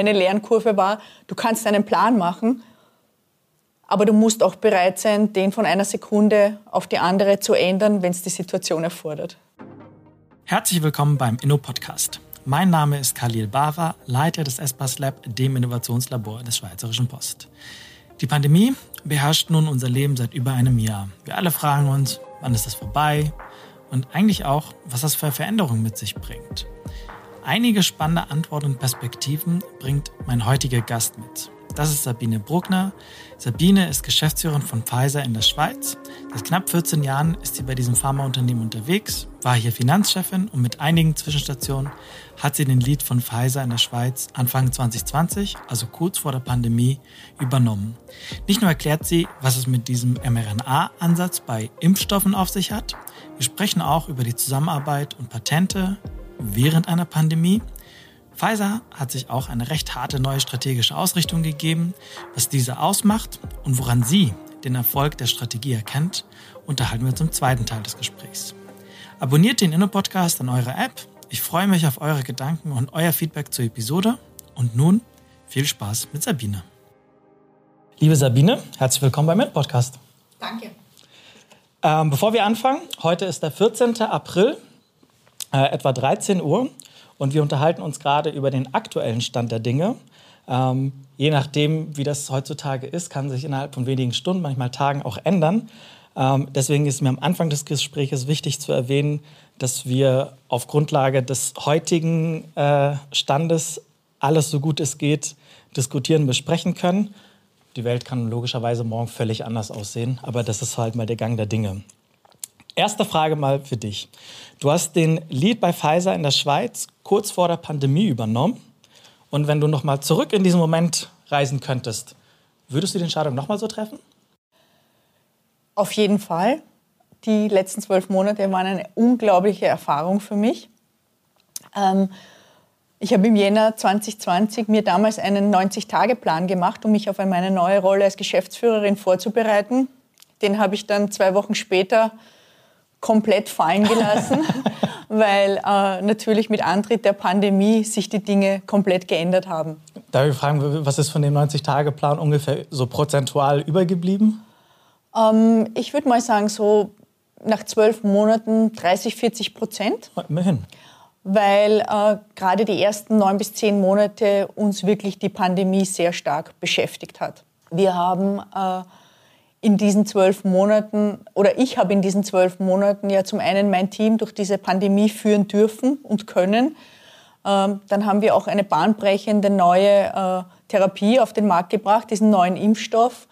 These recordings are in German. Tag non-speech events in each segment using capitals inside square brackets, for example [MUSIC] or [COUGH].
Meine Lernkurve war, du kannst einen Plan machen, aber du musst auch bereit sein, den von einer Sekunde auf die andere zu ändern, wenn es die Situation erfordert. Herzlich willkommen beim Inno-Podcast. Mein Name ist Khalil Bava, Leiter des Espas Lab, dem Innovationslabor des Schweizerischen Post. Die Pandemie beherrscht nun unser Leben seit über einem Jahr. Wir alle fragen uns, wann ist das vorbei? Und eigentlich auch, was das für Veränderungen mit sich bringt. Einige spannende Antworten und Perspektiven bringt mein heutiger Gast mit. Das ist Sabine Bruckner. Sabine ist Geschäftsführerin von Pfizer in der Schweiz. Seit knapp 14 Jahren ist sie bei diesem Pharmaunternehmen unterwegs, war hier Finanzchefin und mit einigen Zwischenstationen hat sie den Lead von Pfizer in der Schweiz Anfang 2020, also kurz vor der Pandemie, übernommen. Nicht nur erklärt sie, was es mit diesem mRNA-Ansatz bei Impfstoffen auf sich hat, wir sprechen auch über die Zusammenarbeit und Patente während einer Pandemie Pfizer hat sich auch eine recht harte neue strategische Ausrichtung gegeben. Was diese ausmacht und woran sie den Erfolg der Strategie erkennt, unterhalten wir uns im zweiten Teil des Gesprächs. Abonniert den Inno-Podcast an eurer App. Ich freue mich auf eure Gedanken und euer Feedback zur Episode. Und nun viel Spaß mit Sabine. Liebe Sabine, herzlich willkommen beim Inno-Podcast. Danke. Ähm, bevor wir anfangen, heute ist der 14. April, äh, etwa 13 Uhr. Und wir unterhalten uns gerade über den aktuellen Stand der Dinge. Ähm, je nachdem, wie das heutzutage ist, kann sich innerhalb von wenigen Stunden, manchmal Tagen auch ändern. Ähm, deswegen ist mir am Anfang des Gesprächs wichtig zu erwähnen, dass wir auf Grundlage des heutigen äh, Standes alles so gut es geht diskutieren, besprechen können. Die Welt kann logischerweise morgen völlig anders aussehen, aber das ist halt mal der Gang der Dinge. Erste Frage mal für dich. Du hast den Lead bei Pfizer in der Schweiz kurz vor der Pandemie übernommen. Und wenn du noch mal zurück in diesen Moment reisen könntest, würdest du die Entscheidung noch mal so treffen? Auf jeden Fall. Die letzten zwölf Monate waren eine unglaubliche Erfahrung für mich. Ähm, ich habe im Jänner 2020 mir damals einen 90-Tage-Plan gemacht, um mich auf meine neue Rolle als Geschäftsführerin vorzubereiten. Den habe ich dann zwei Wochen später komplett fallen gelassen, [LAUGHS] weil äh, natürlich mit Antritt der Pandemie sich die Dinge komplett geändert haben. Darf ich fragen, was ist von dem 90-Tage-Plan ungefähr so prozentual übergeblieben? Ähm, ich würde mal sagen, so nach zwölf Monaten 30, 40 Prozent. Immerhin. Weil äh, gerade die ersten neun bis zehn Monate uns wirklich die Pandemie sehr stark beschäftigt hat. Wir haben äh, in diesen zwölf Monaten, oder ich habe in diesen zwölf Monaten ja zum einen mein Team durch diese Pandemie führen dürfen und können. Ähm, dann haben wir auch eine bahnbrechende neue äh, Therapie auf den Markt gebracht, diesen neuen Impfstoff.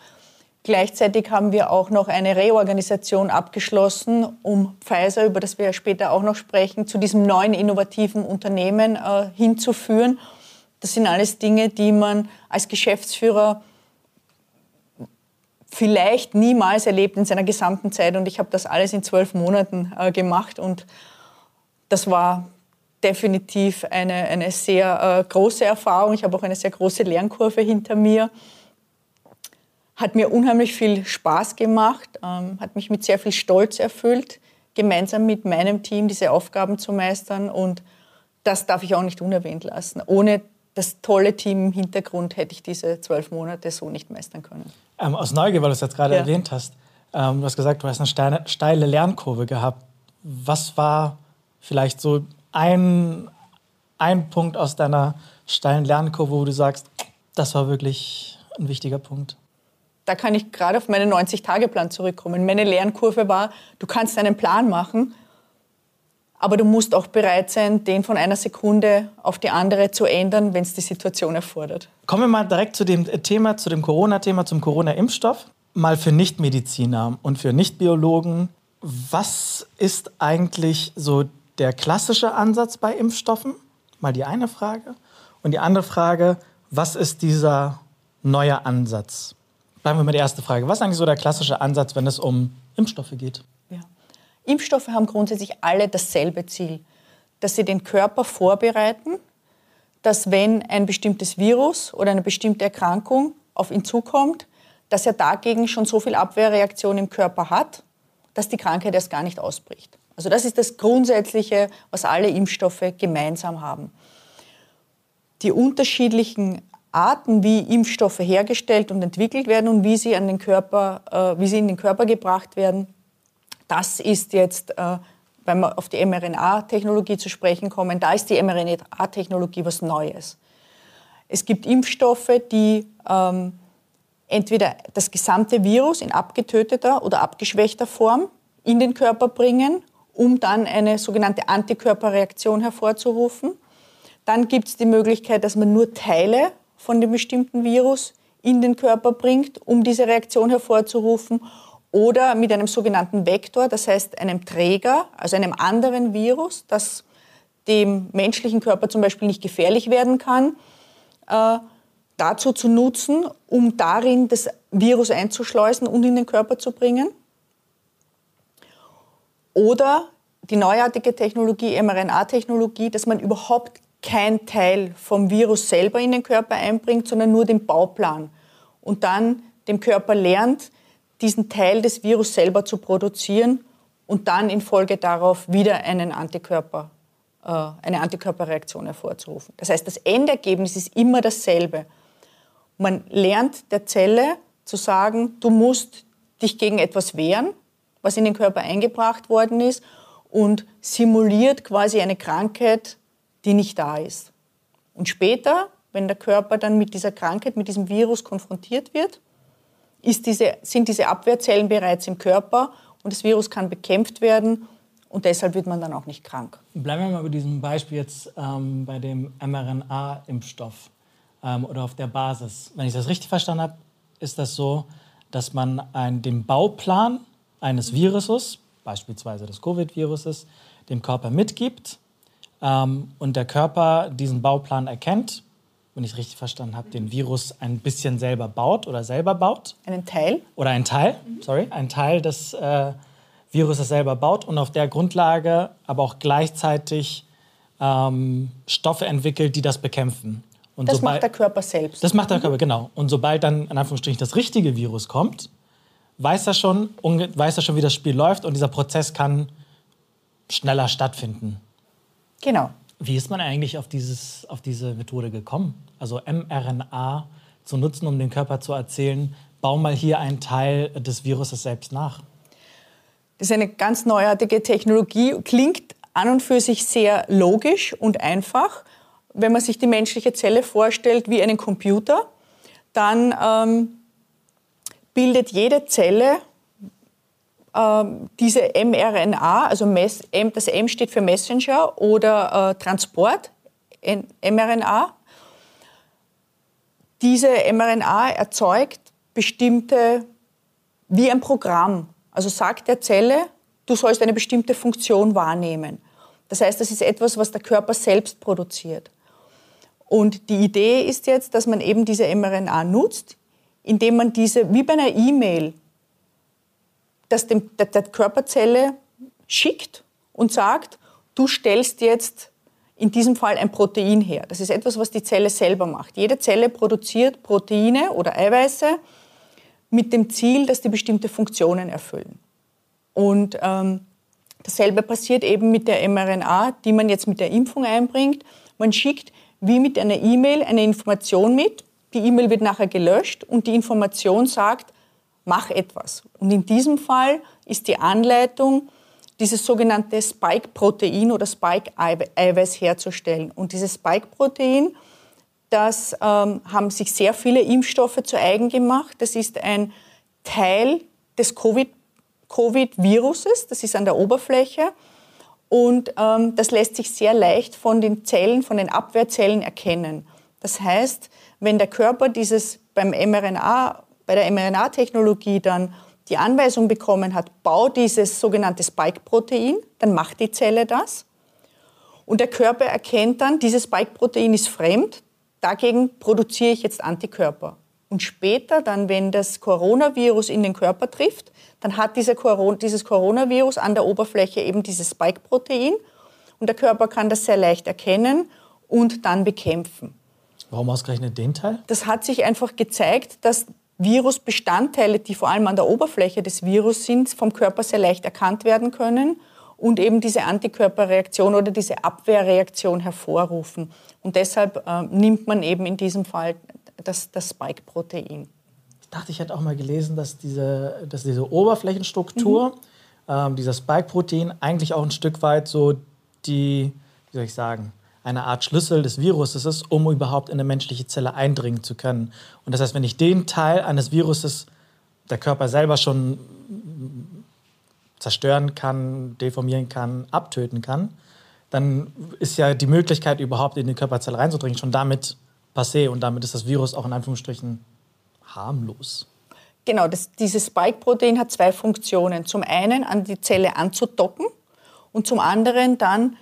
Gleichzeitig haben wir auch noch eine Reorganisation abgeschlossen, um Pfizer, über das wir später auch noch sprechen, zu diesem neuen innovativen Unternehmen äh, hinzuführen. Das sind alles Dinge, die man als Geschäftsführer vielleicht niemals erlebt in seiner gesamten Zeit. Und ich habe das alles in zwölf Monaten äh, gemacht. Und das war definitiv eine, eine sehr äh, große Erfahrung. Ich habe auch eine sehr große Lernkurve hinter mir. Hat mir unheimlich viel Spaß gemacht, ähm, hat mich mit sehr viel Stolz erfüllt, gemeinsam mit meinem Team diese Aufgaben zu meistern. Und das darf ich auch nicht unerwähnt lassen. Ohne das tolle Team im Hintergrund hätte ich diese zwölf Monate so nicht meistern können. Ähm, aus Neugier, weil du es jetzt gerade ja. erwähnt hast, ähm, du hast gesagt, du hast eine steile, steile Lernkurve gehabt. Was war vielleicht so ein, ein Punkt aus deiner steilen Lernkurve, wo du sagst, das war wirklich ein wichtiger Punkt? Da kann ich gerade auf meinen 90-Tage-Plan zurückkommen. Meine Lernkurve war, du kannst einen Plan machen aber du musst auch bereit sein, den von einer Sekunde auf die andere zu ändern, wenn es die Situation erfordert. Kommen wir mal direkt zu dem Thema, zu dem Corona-Thema, zum Corona-Impfstoff. Mal für Nichtmediziner und für Nichtbiologen. Was ist eigentlich so der klassische Ansatz bei Impfstoffen? Mal die eine Frage. Und die andere Frage, was ist dieser neue Ansatz? Bleiben wir mit der ersten Frage. Was ist eigentlich so der klassische Ansatz, wenn es um Impfstoffe geht? Impfstoffe haben grundsätzlich alle dasselbe Ziel, dass sie den Körper vorbereiten, dass wenn ein bestimmtes Virus oder eine bestimmte Erkrankung auf ihn zukommt, dass er dagegen schon so viel Abwehrreaktion im Körper hat, dass die Krankheit erst gar nicht ausbricht. Also das ist das Grundsätzliche, was alle Impfstoffe gemeinsam haben. die unterschiedlichen Arten, wie Impfstoffe hergestellt und entwickelt werden und wie sie, an den Körper, äh, wie sie in den Körper gebracht werden, das ist jetzt, äh, wenn wir auf die mRNA-Technologie zu sprechen kommen, da ist die mRNA-Technologie was Neues. Es gibt Impfstoffe, die ähm, entweder das gesamte Virus in abgetöteter oder abgeschwächter Form in den Körper bringen, um dann eine sogenannte Antikörperreaktion hervorzurufen. Dann gibt es die Möglichkeit, dass man nur Teile von dem bestimmten Virus in den Körper bringt, um diese Reaktion hervorzurufen. Oder mit einem sogenannten Vektor, das heißt einem Träger, also einem anderen Virus, das dem menschlichen Körper zum Beispiel nicht gefährlich werden kann, äh, dazu zu nutzen, um darin das Virus einzuschleusen und in den Körper zu bringen. Oder die neuartige Technologie, mRNA-Technologie, dass man überhaupt kein Teil vom Virus selber in den Körper einbringt, sondern nur den Bauplan. Und dann dem Körper lernt, diesen Teil des Virus selber zu produzieren und dann in Folge darauf wieder einen Antikörper, äh, eine Antikörperreaktion hervorzurufen. Das heißt, das Endergebnis ist immer dasselbe. Man lernt der Zelle zu sagen, du musst dich gegen etwas wehren, was in den Körper eingebracht worden ist und simuliert quasi eine Krankheit, die nicht da ist. Und später, wenn der Körper dann mit dieser Krankheit, mit diesem Virus konfrontiert wird, diese, sind diese Abwehrzellen bereits im Körper und das Virus kann bekämpft werden und deshalb wird man dann auch nicht krank. Bleiben wir mal bei diesem Beispiel jetzt ähm, bei dem mRNA-Impfstoff ähm, oder auf der Basis. Wenn ich das richtig verstanden habe, ist das so, dass man ein, den Bauplan eines Viruses, beispielsweise des Covid-Viruses, dem Körper mitgibt ähm, und der Körper diesen Bauplan erkennt, wenn ich richtig verstanden habe, den Virus ein bisschen selber baut oder selber baut. Einen Teil? Oder ein Teil, sorry, ein Teil des äh, Viruses selber baut und auf der Grundlage aber auch gleichzeitig ähm, Stoffe entwickelt, die das bekämpfen. Und das macht der Körper selbst. Das macht der Körper, genau. Und sobald dann in Anführungsstrichen das richtige Virus kommt, weiß er schon, weiß er schon, wie das Spiel läuft und dieser Prozess kann schneller stattfinden. Genau. Wie ist man eigentlich auf, dieses, auf diese Methode gekommen? Also mRNA zu nutzen, um dem Körper zu erzählen, bau mal hier einen Teil des Viruses selbst nach. Das ist eine ganz neuartige Technologie, klingt an und für sich sehr logisch und einfach wenn man sich die menschliche Zelle vorstellt wie einen Computer, dann ähm, bildet jede Zelle ähm, diese mRNA, also das M steht für Messenger oder äh, Transport, mRNA. Diese mRNA erzeugt bestimmte, wie ein Programm. Also sagt der Zelle, du sollst eine bestimmte Funktion wahrnehmen. Das heißt, das ist etwas, was der Körper selbst produziert. Und die Idee ist jetzt, dass man eben diese mRNA nutzt, indem man diese, wie bei einer E-Mail, das dem, der, der Körperzelle schickt und sagt, du stellst jetzt in diesem Fall ein Protein her. Das ist etwas, was die Zelle selber macht. Jede Zelle produziert Proteine oder Eiweiße mit dem Ziel, dass die bestimmte Funktionen erfüllen. Und ähm, dasselbe passiert eben mit der mRNA, die man jetzt mit der Impfung einbringt. Man schickt wie mit einer E-Mail eine Information mit. Die E-Mail wird nachher gelöscht und die Information sagt, mach etwas. Und in diesem Fall ist die Anleitung, dieses sogenannte Spike-Protein oder Spike-Eiweiß herzustellen. Und dieses Spike-Protein, das ähm, haben sich sehr viele Impfstoffe zu eigen gemacht. Das ist ein Teil des Covid-Viruses, das ist an der Oberfläche. Und ähm, das lässt sich sehr leicht von den Zellen, von den Abwehrzellen erkennen. Das heißt, wenn der Körper dieses beim mRNA, bei der mRNA-Technologie dann die Anweisung bekommen hat, bau dieses sogenannte Spike-Protein, dann macht die Zelle das. Und der Körper erkennt dann, dieses Spike-Protein ist fremd, dagegen produziere ich jetzt Antikörper. Und später dann, wenn das Coronavirus in den Körper trifft, dann hat dieser Coron dieses Coronavirus an der Oberfläche eben dieses Spike-Protein und der Körper kann das sehr leicht erkennen und dann bekämpfen. Warum ausgerechnet den Teil? Das hat sich einfach gezeigt, dass Virusbestandteile, die vor allem an der Oberfläche des Virus sind, vom Körper sehr leicht erkannt werden können und eben diese Antikörperreaktion oder diese Abwehrreaktion hervorrufen. Und deshalb äh, nimmt man eben in diesem Fall das, das Spike-Protein. Ich dachte, ich hätte auch mal gelesen, dass diese, dass diese Oberflächenstruktur, mhm. ähm, dieser Spike-Protein, eigentlich auch ein Stück weit so die, wie soll ich sagen, eine Art Schlüssel des Viruses ist, um überhaupt in eine menschliche Zelle eindringen zu können. Und das heißt, wenn ich den Teil eines Viruses der Körper selber schon zerstören kann, deformieren kann, abtöten kann, dann ist ja die Möglichkeit, überhaupt in die Körperzelle reinzudringen, schon damit passé. Und damit ist das Virus auch in Anführungsstrichen harmlos. Genau, das, dieses Spike-Protein hat zwei Funktionen. Zum einen an die Zelle anzudocken und zum anderen dann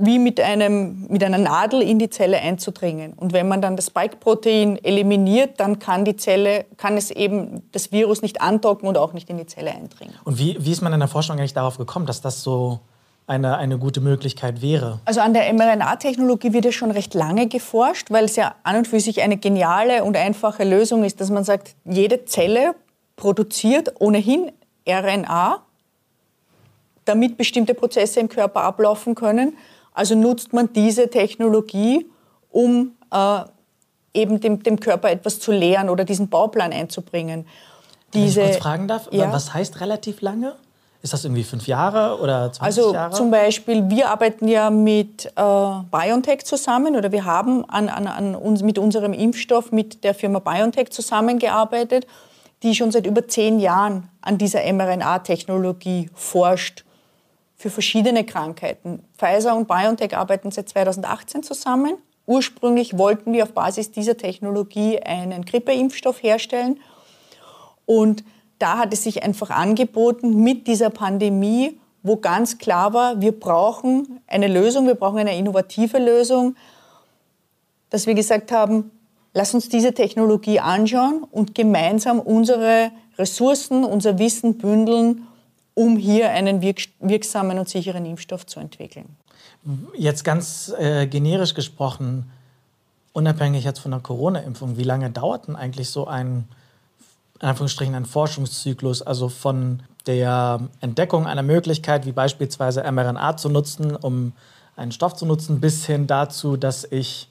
wie mit, einem, mit einer Nadel in die Zelle einzudringen. Und wenn man dann das Spike-Protein eliminiert, dann kann die Zelle, kann es eben das Virus nicht andocken und auch nicht in die Zelle eindringen. Und wie, wie ist man in der Forschung eigentlich darauf gekommen, dass das so eine, eine gute Möglichkeit wäre? Also an der mRNA-Technologie wird ja schon recht lange geforscht, weil es ja an und für sich eine geniale und einfache Lösung ist, dass man sagt, jede Zelle produziert ohnehin RNA, damit bestimmte Prozesse im Körper ablaufen können. Also nutzt man diese Technologie, um äh, eben dem, dem, Körper etwas zu lehren oder diesen Bauplan einzubringen. Diese, Wenn ich kurz fragen darf, ja? was heißt relativ lange? Ist das irgendwie fünf Jahre oder 20 also Jahre? Also zum Beispiel, wir arbeiten ja mit äh, BioNTech zusammen oder wir haben an, an, an uns, mit unserem Impfstoff mit der Firma BioNTech zusammengearbeitet, die schon seit über zehn Jahren an dieser mRNA-Technologie forscht für verschiedene Krankheiten. Pfizer und BioNTech arbeiten seit 2018 zusammen. Ursprünglich wollten wir auf Basis dieser Technologie einen Grippeimpfstoff herstellen. Und da hat es sich einfach angeboten mit dieser Pandemie, wo ganz klar war, wir brauchen eine Lösung, wir brauchen eine innovative Lösung, dass wir gesagt haben, lass uns diese Technologie anschauen und gemeinsam unsere Ressourcen, unser Wissen bündeln um hier einen wirksamen und sicheren Impfstoff zu entwickeln. Jetzt ganz äh, generisch gesprochen, unabhängig jetzt von der Corona-Impfung, wie lange dauert denn eigentlich so ein, in Anführungsstrichen, ein Forschungszyklus, also von der Entdeckung einer Möglichkeit, wie beispielsweise mRNA zu nutzen, um einen Stoff zu nutzen, bis hin dazu, dass ich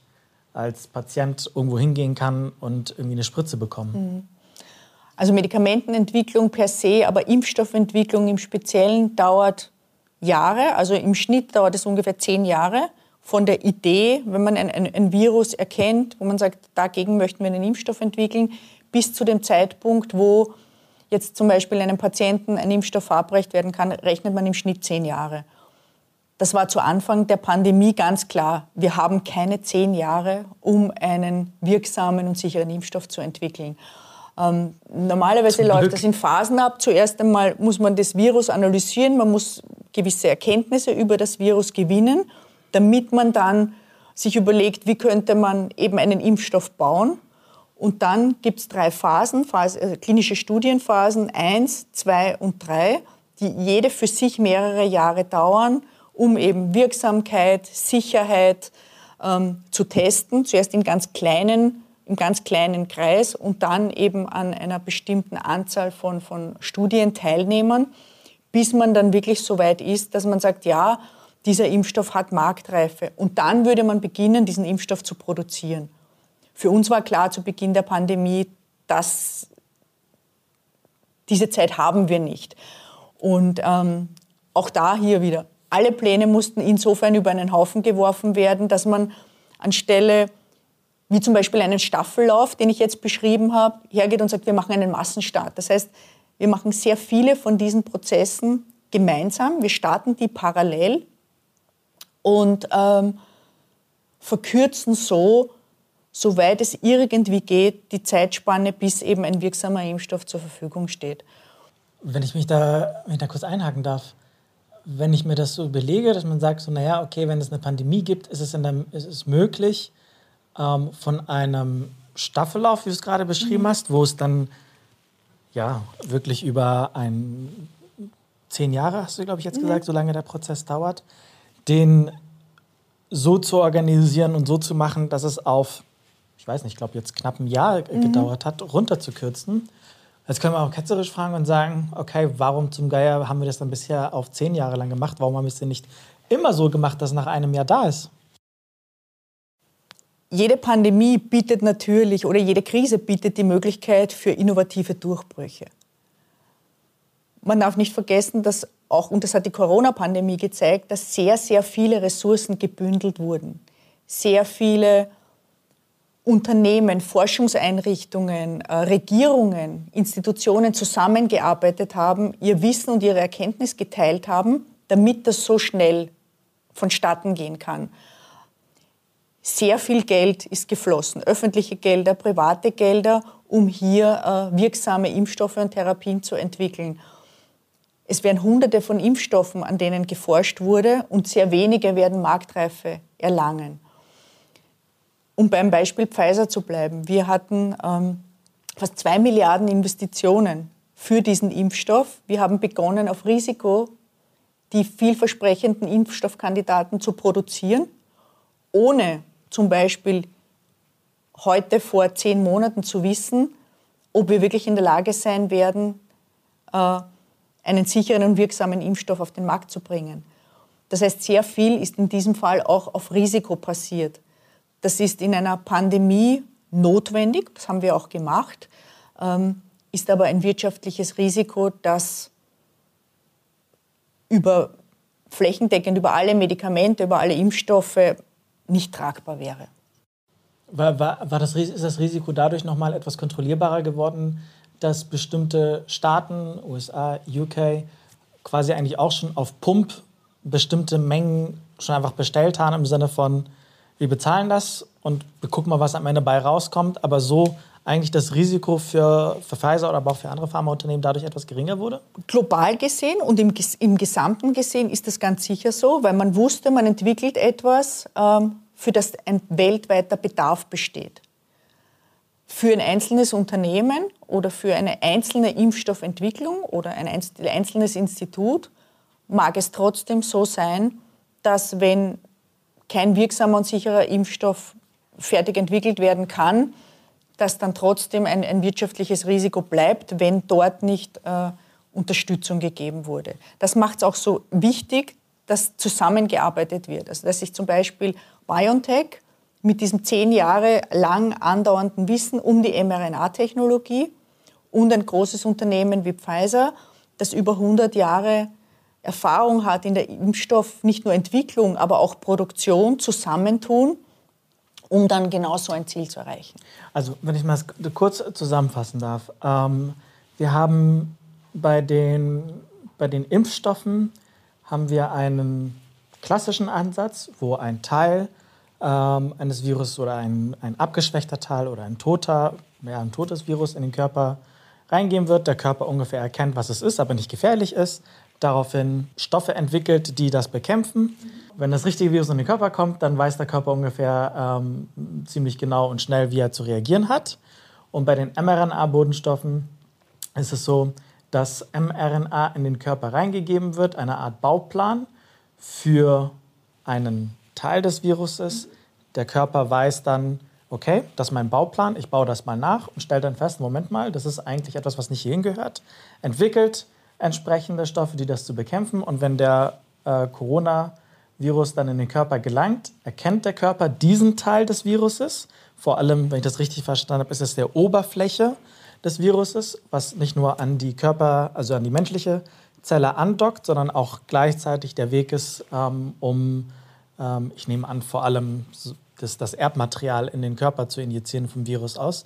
als Patient irgendwo hingehen kann und irgendwie eine Spritze bekomme? Mhm. Also Medikamentenentwicklung per se, aber Impfstoffentwicklung im Speziellen dauert Jahre. Also im Schnitt dauert es ungefähr zehn Jahre von der Idee, wenn man ein, ein, ein, Virus erkennt, wo man sagt, dagegen möchten wir einen Impfstoff entwickeln, bis zu dem Zeitpunkt, wo jetzt zum Beispiel einem Patienten ein Impfstoff verabreicht werden kann, rechnet man im Schnitt zehn Jahre. Das war zu Anfang der Pandemie ganz klar. Wir haben keine zehn Jahre, um einen wirksamen und sicheren Impfstoff zu entwickeln. Ähm, normalerweise läuft das in Phasen ab. Zuerst einmal muss man das Virus analysieren, man muss gewisse Erkenntnisse über das Virus gewinnen, damit man dann sich überlegt, wie könnte man eben einen Impfstoff bauen. Und dann gibt es drei Phasen, Phase, äh, klinische Studienphasen, eins, zwei und drei, die jede für sich mehrere Jahre dauern, um eben Wirksamkeit, Sicherheit ähm, zu testen. Zuerst in ganz kleinen im ganz kleinen Kreis und dann eben an einer bestimmten Anzahl von, von Studienteilnehmern, bis man dann wirklich so weit ist, dass man sagt, ja, dieser Impfstoff hat Marktreife. Und dann würde man beginnen, diesen Impfstoff zu produzieren. Für uns war klar zu Beginn der Pandemie, dass diese Zeit haben wir nicht. Und ähm, auch da hier wieder, alle Pläne mussten insofern über einen Haufen geworfen werden, dass man anstelle wie zum Beispiel einen Staffellauf, den ich jetzt beschrieben habe, hergeht und sagt, wir machen einen Massenstart. Das heißt, wir machen sehr viele von diesen Prozessen gemeinsam. Wir starten die parallel und ähm, verkürzen so, soweit es irgendwie geht, die Zeitspanne, bis eben ein wirksamer Impfstoff zur Verfügung steht. Wenn ich mich da, wenn ich da kurz einhaken darf, wenn ich mir das so überlege, dass man sagt, so, naja, okay, wenn es eine Pandemie gibt, ist es, der, ist es möglich, ähm, von einem Staffellauf, wie du es gerade beschrieben mhm. hast, wo es dann ja wirklich über ein zehn Jahre, hast du, glaube ich, jetzt mhm. gesagt, so lange der Prozess dauert, den so zu organisieren und so zu machen, dass es auf, ich weiß nicht, ich glaube jetzt knapp ein Jahr mhm. gedauert hat, runterzukürzen. Jetzt können wir auch ketzerisch fragen und sagen, okay, warum zum Geier haben wir das dann bisher auf zehn Jahre lang gemacht? Warum haben wir es denn nicht immer so gemacht, dass es nach einem Jahr da ist? Jede Pandemie bietet natürlich oder jede Krise bietet die Möglichkeit für innovative Durchbrüche. Man darf nicht vergessen, dass auch, und das hat die Corona-Pandemie gezeigt, dass sehr, sehr viele Ressourcen gebündelt wurden. Sehr viele Unternehmen, Forschungseinrichtungen, äh, Regierungen, Institutionen zusammengearbeitet haben, ihr Wissen und ihre Erkenntnis geteilt haben, damit das so schnell vonstatten gehen kann. Sehr viel Geld ist geflossen, öffentliche Gelder, private Gelder, um hier äh, wirksame Impfstoffe und Therapien zu entwickeln. Es werden Hunderte von Impfstoffen, an denen geforscht wurde, und sehr wenige werden Marktreife erlangen. Um beim Beispiel Pfizer zu bleiben, wir hatten ähm, fast zwei Milliarden Investitionen für diesen Impfstoff. Wir haben begonnen, auf Risiko die vielversprechenden Impfstoffkandidaten zu produzieren, ohne zum Beispiel heute vor zehn Monaten zu wissen, ob wir wirklich in der Lage sein werden, äh, einen sicheren und wirksamen Impfstoff auf den Markt zu bringen. Das heißt, sehr viel ist in diesem Fall auch auf Risiko passiert. Das ist in einer Pandemie notwendig, das haben wir auch gemacht, ähm, ist aber ein wirtschaftliches Risiko, das über flächendeckend über alle Medikamente, über alle Impfstoffe nicht tragbar wäre. War, war, war das, ist das Risiko dadurch noch mal etwas kontrollierbarer geworden, dass bestimmte Staaten, USA, UK, quasi eigentlich auch schon auf Pump bestimmte Mengen schon einfach bestellt haben im Sinne von, wir bezahlen das und wir gucken mal, was am Ende bei rauskommt, aber so eigentlich das Risiko für, für Pfizer oder aber auch für andere Pharmaunternehmen dadurch etwas geringer wurde? Global gesehen und im, im Gesamten gesehen ist das ganz sicher so, weil man wusste, man entwickelt etwas, ähm, für das ein weltweiter Bedarf besteht. Für ein einzelnes Unternehmen oder für eine einzelne Impfstoffentwicklung oder ein einzelnes Institut mag es trotzdem so sein, dass wenn kein wirksamer und sicherer Impfstoff fertig entwickelt werden kann, dass dann trotzdem ein, ein wirtschaftliches Risiko bleibt, wenn dort nicht äh, Unterstützung gegeben wurde. Das macht es auch so wichtig, dass zusammengearbeitet wird. Also dass sich zum Beispiel BioNTech mit diesem zehn Jahre lang andauernden Wissen um die mRNA-Technologie und ein großes Unternehmen wie Pfizer, das über 100 Jahre Erfahrung hat in der Impfstoff, nicht nur Entwicklung, aber auch Produktion zusammentun, um dann genau so ein Ziel zu erreichen. Also, wenn ich mal kurz zusammenfassen darf. Ähm, wir haben bei den, bei den Impfstoffen haben wir einen klassischen Ansatz, wo ein Teil ähm, eines Virus oder ein, ein abgeschwächter Teil oder ein toter, ja, ein totes Virus in den Körper reingehen wird, der Körper ungefähr erkennt, was es ist, aber nicht gefährlich ist, daraufhin Stoffe entwickelt, die das bekämpfen. Wenn das richtige Virus in den Körper kommt, dann weiß der Körper ungefähr ähm, ziemlich genau und schnell, wie er zu reagieren hat. Und bei den mRNA-Bodenstoffen ist es so, dass mRNA in den Körper reingegeben wird, eine Art Bauplan für einen Teil des Viruses. Der Körper weiß dann, okay, das ist mein Bauplan, ich baue das mal nach und stelle dann fest, Moment mal, das ist eigentlich etwas, was nicht hierhin gehört. Entwickelt entsprechende Stoffe, die das zu bekämpfen. Und wenn der äh, Coronavirus dann in den Körper gelangt, erkennt der Körper diesen Teil des Viruses. Vor allem, wenn ich das richtig verstanden habe, ist es der Oberfläche des Viruses, was nicht nur an die Körper, also an die menschliche Zelle andockt, sondern auch gleichzeitig der Weg ist, ähm, um, ähm, ich nehme an, vor allem das, das Erbmaterial in den Körper zu injizieren vom Virus aus.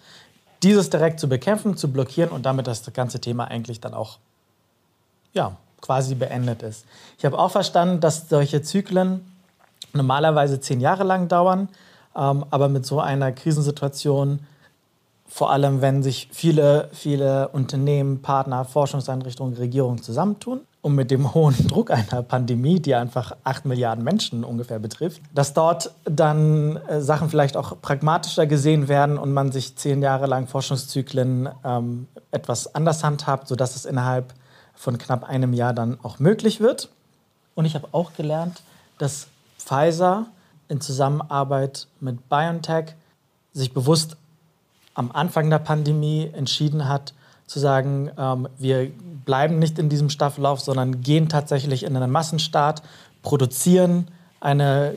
Dieses direkt zu bekämpfen, zu blockieren und damit das ganze Thema eigentlich dann auch ja, quasi beendet ist. Ich habe auch verstanden, dass solche Zyklen normalerweise zehn Jahre lang dauern, ähm, aber mit so einer Krisensituation, vor allem wenn sich viele, viele Unternehmen, Partner, Forschungseinrichtungen, Regierungen zusammentun und mit dem hohen [LAUGHS] Druck einer Pandemie, die einfach acht Milliarden Menschen ungefähr betrifft, dass dort dann äh, Sachen vielleicht auch pragmatischer gesehen werden und man sich zehn Jahre lang Forschungszyklen ähm, etwas anders handhabt, sodass es innerhalb von knapp einem Jahr dann auch möglich wird. Und ich habe auch gelernt, dass Pfizer in Zusammenarbeit mit BioNTech sich bewusst am Anfang der Pandemie entschieden hat, zu sagen, ähm, wir bleiben nicht in diesem Staffellauf, sondern gehen tatsächlich in einen Massenstart, produzieren eine,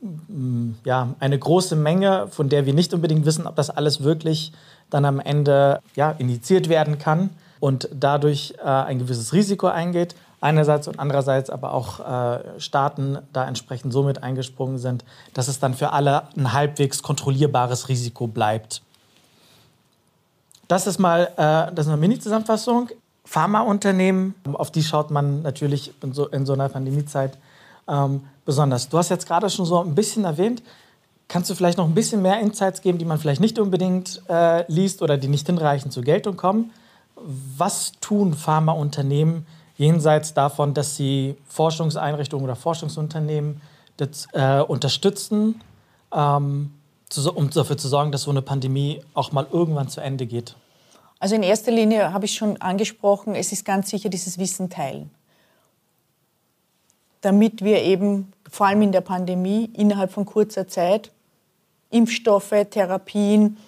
mm, ja, eine große Menge, von der wir nicht unbedingt wissen, ob das alles wirklich dann am Ende ja, injiziert werden kann und dadurch äh, ein gewisses Risiko eingeht. Einerseits und andererseits aber auch äh, Staaten da entsprechend so mit eingesprungen sind, dass es dann für alle ein halbwegs kontrollierbares Risiko bleibt. Das ist mal äh, das ist eine Mini-Zusammenfassung. Pharmaunternehmen, auf die schaut man natürlich in so, in so einer Pandemiezeit ähm, besonders. Du hast jetzt gerade schon so ein bisschen erwähnt, kannst du vielleicht noch ein bisschen mehr Insights geben, die man vielleicht nicht unbedingt äh, liest oder die nicht hinreichend zur Geltung kommen? Was tun Pharmaunternehmen jenseits davon, dass sie Forschungseinrichtungen oder Forschungsunternehmen das, äh, unterstützen, ähm, zu, um dafür zu sorgen, dass so eine Pandemie auch mal irgendwann zu Ende geht? Also in erster Linie habe ich schon angesprochen, es ist ganz sicher dieses Wissen teilen. Damit wir eben vor allem in der Pandemie innerhalb von kurzer Zeit Impfstoffe, Therapien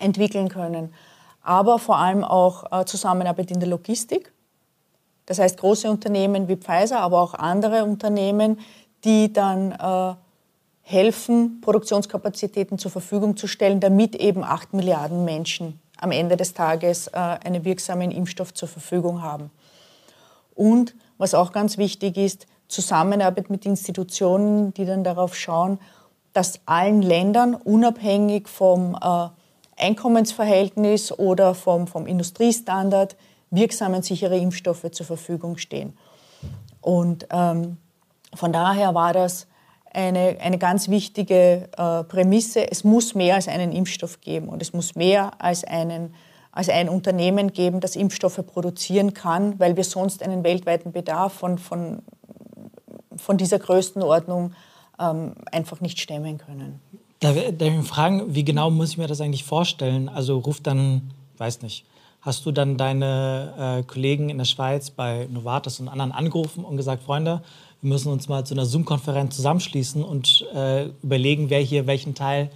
entwickeln können. Aber vor allem auch äh, Zusammenarbeit in der Logistik. Das heißt, große Unternehmen wie Pfizer, aber auch andere Unternehmen, die dann äh, helfen, Produktionskapazitäten zur Verfügung zu stellen, damit eben acht Milliarden Menschen am Ende des Tages äh, einen wirksamen Impfstoff zur Verfügung haben. Und was auch ganz wichtig ist, Zusammenarbeit mit Institutionen, die dann darauf schauen, dass allen Ländern unabhängig vom äh, Einkommensverhältnis oder vom, vom Industriestandard wirksame und sichere Impfstoffe zur Verfügung stehen. Und ähm, von daher war das eine, eine ganz wichtige äh, Prämisse. Es muss mehr als einen Impfstoff geben und es muss mehr als, einen, als ein Unternehmen geben, das Impfstoffe produzieren kann, weil wir sonst einen weltweiten Bedarf von, von, von dieser Größenordnung ähm, einfach nicht stemmen können. Darf, darf ich fragen, wie genau muss ich mir das eigentlich vorstellen? Also ruft dann, weiß nicht, hast du dann deine äh, Kollegen in der Schweiz bei Novartis und anderen angerufen und gesagt, Freunde, wir müssen uns mal zu einer Zoom-Konferenz zusammenschließen und äh, überlegen, wer hier welchen Teil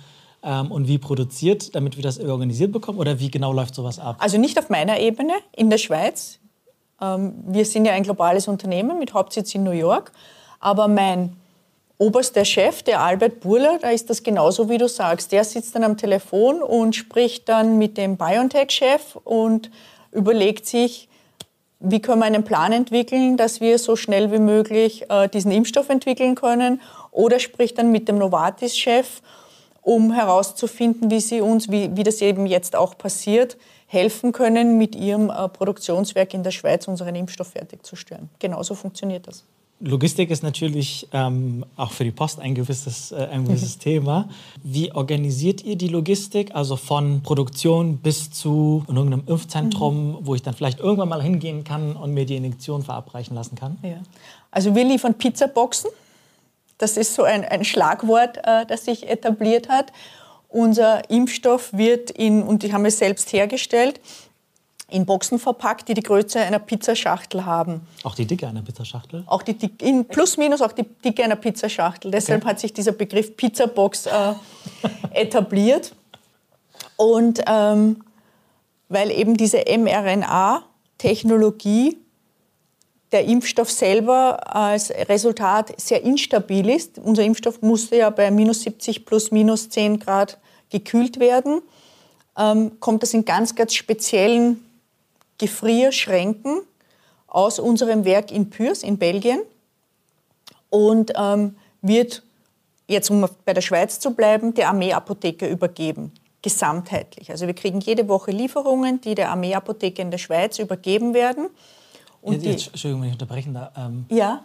ähm, und wie produziert, damit wir das organisiert bekommen? Oder wie genau läuft sowas ab? Also nicht auf meiner Ebene in der Schweiz. Ähm, wir sind ja ein globales Unternehmen mit Hauptsitz in New York. Aber mein oberster Chef, der Albert Burler, da ist das genauso, wie du sagst. Der sitzt dann am Telefon und spricht dann mit dem BioNTech-Chef und überlegt sich, wie können wir einen Plan entwickeln, dass wir so schnell wie möglich äh, diesen Impfstoff entwickeln können? Oder spricht dann mit dem Novartis-Chef, um herauszufinden, wie sie uns, wie, wie das eben jetzt auch passiert, helfen können, mit ihrem äh, Produktionswerk in der Schweiz unseren Impfstoff fertigzustellen. Genauso funktioniert das. Logistik ist natürlich ähm, auch für die Post ein gewisses, äh, ein gewisses [LAUGHS] Thema. Wie organisiert ihr die Logistik? Also von Produktion bis zu irgendeinem Impfzentrum, mhm. wo ich dann vielleicht irgendwann mal hingehen kann und mir die Injektion verabreichen lassen kann? Ja. Also wir liefern Pizzaboxen. Das ist so ein, ein Schlagwort, äh, das sich etabliert hat. Unser Impfstoff wird in, und die haben wir selbst hergestellt, in Boxen verpackt, die die Größe einer Pizzaschachtel haben. Auch die Dicke einer Pizzaschachtel? Auch die in plus minus auch die Dicke einer Pizzaschachtel. Deshalb okay. hat sich dieser Begriff Pizzabox äh, [LAUGHS] etabliert. Und ähm, weil eben diese mRNA-Technologie der Impfstoff selber als Resultat sehr instabil ist. Unser Impfstoff musste ja bei minus 70 plus minus 10 Grad gekühlt werden. Ähm, kommt das in ganz, ganz speziellen Gefrierschränken aus unserem Werk in Pürs in Belgien und ähm, wird jetzt, um bei der Schweiz zu bleiben, der Armeeapotheke übergeben, gesamtheitlich. Also wir kriegen jede Woche Lieferungen, die der Armeeapotheke in der Schweiz übergeben werden. Und jetzt, jetzt, Entschuldigung, wenn ich unterbrechen darf. Ähm, ja.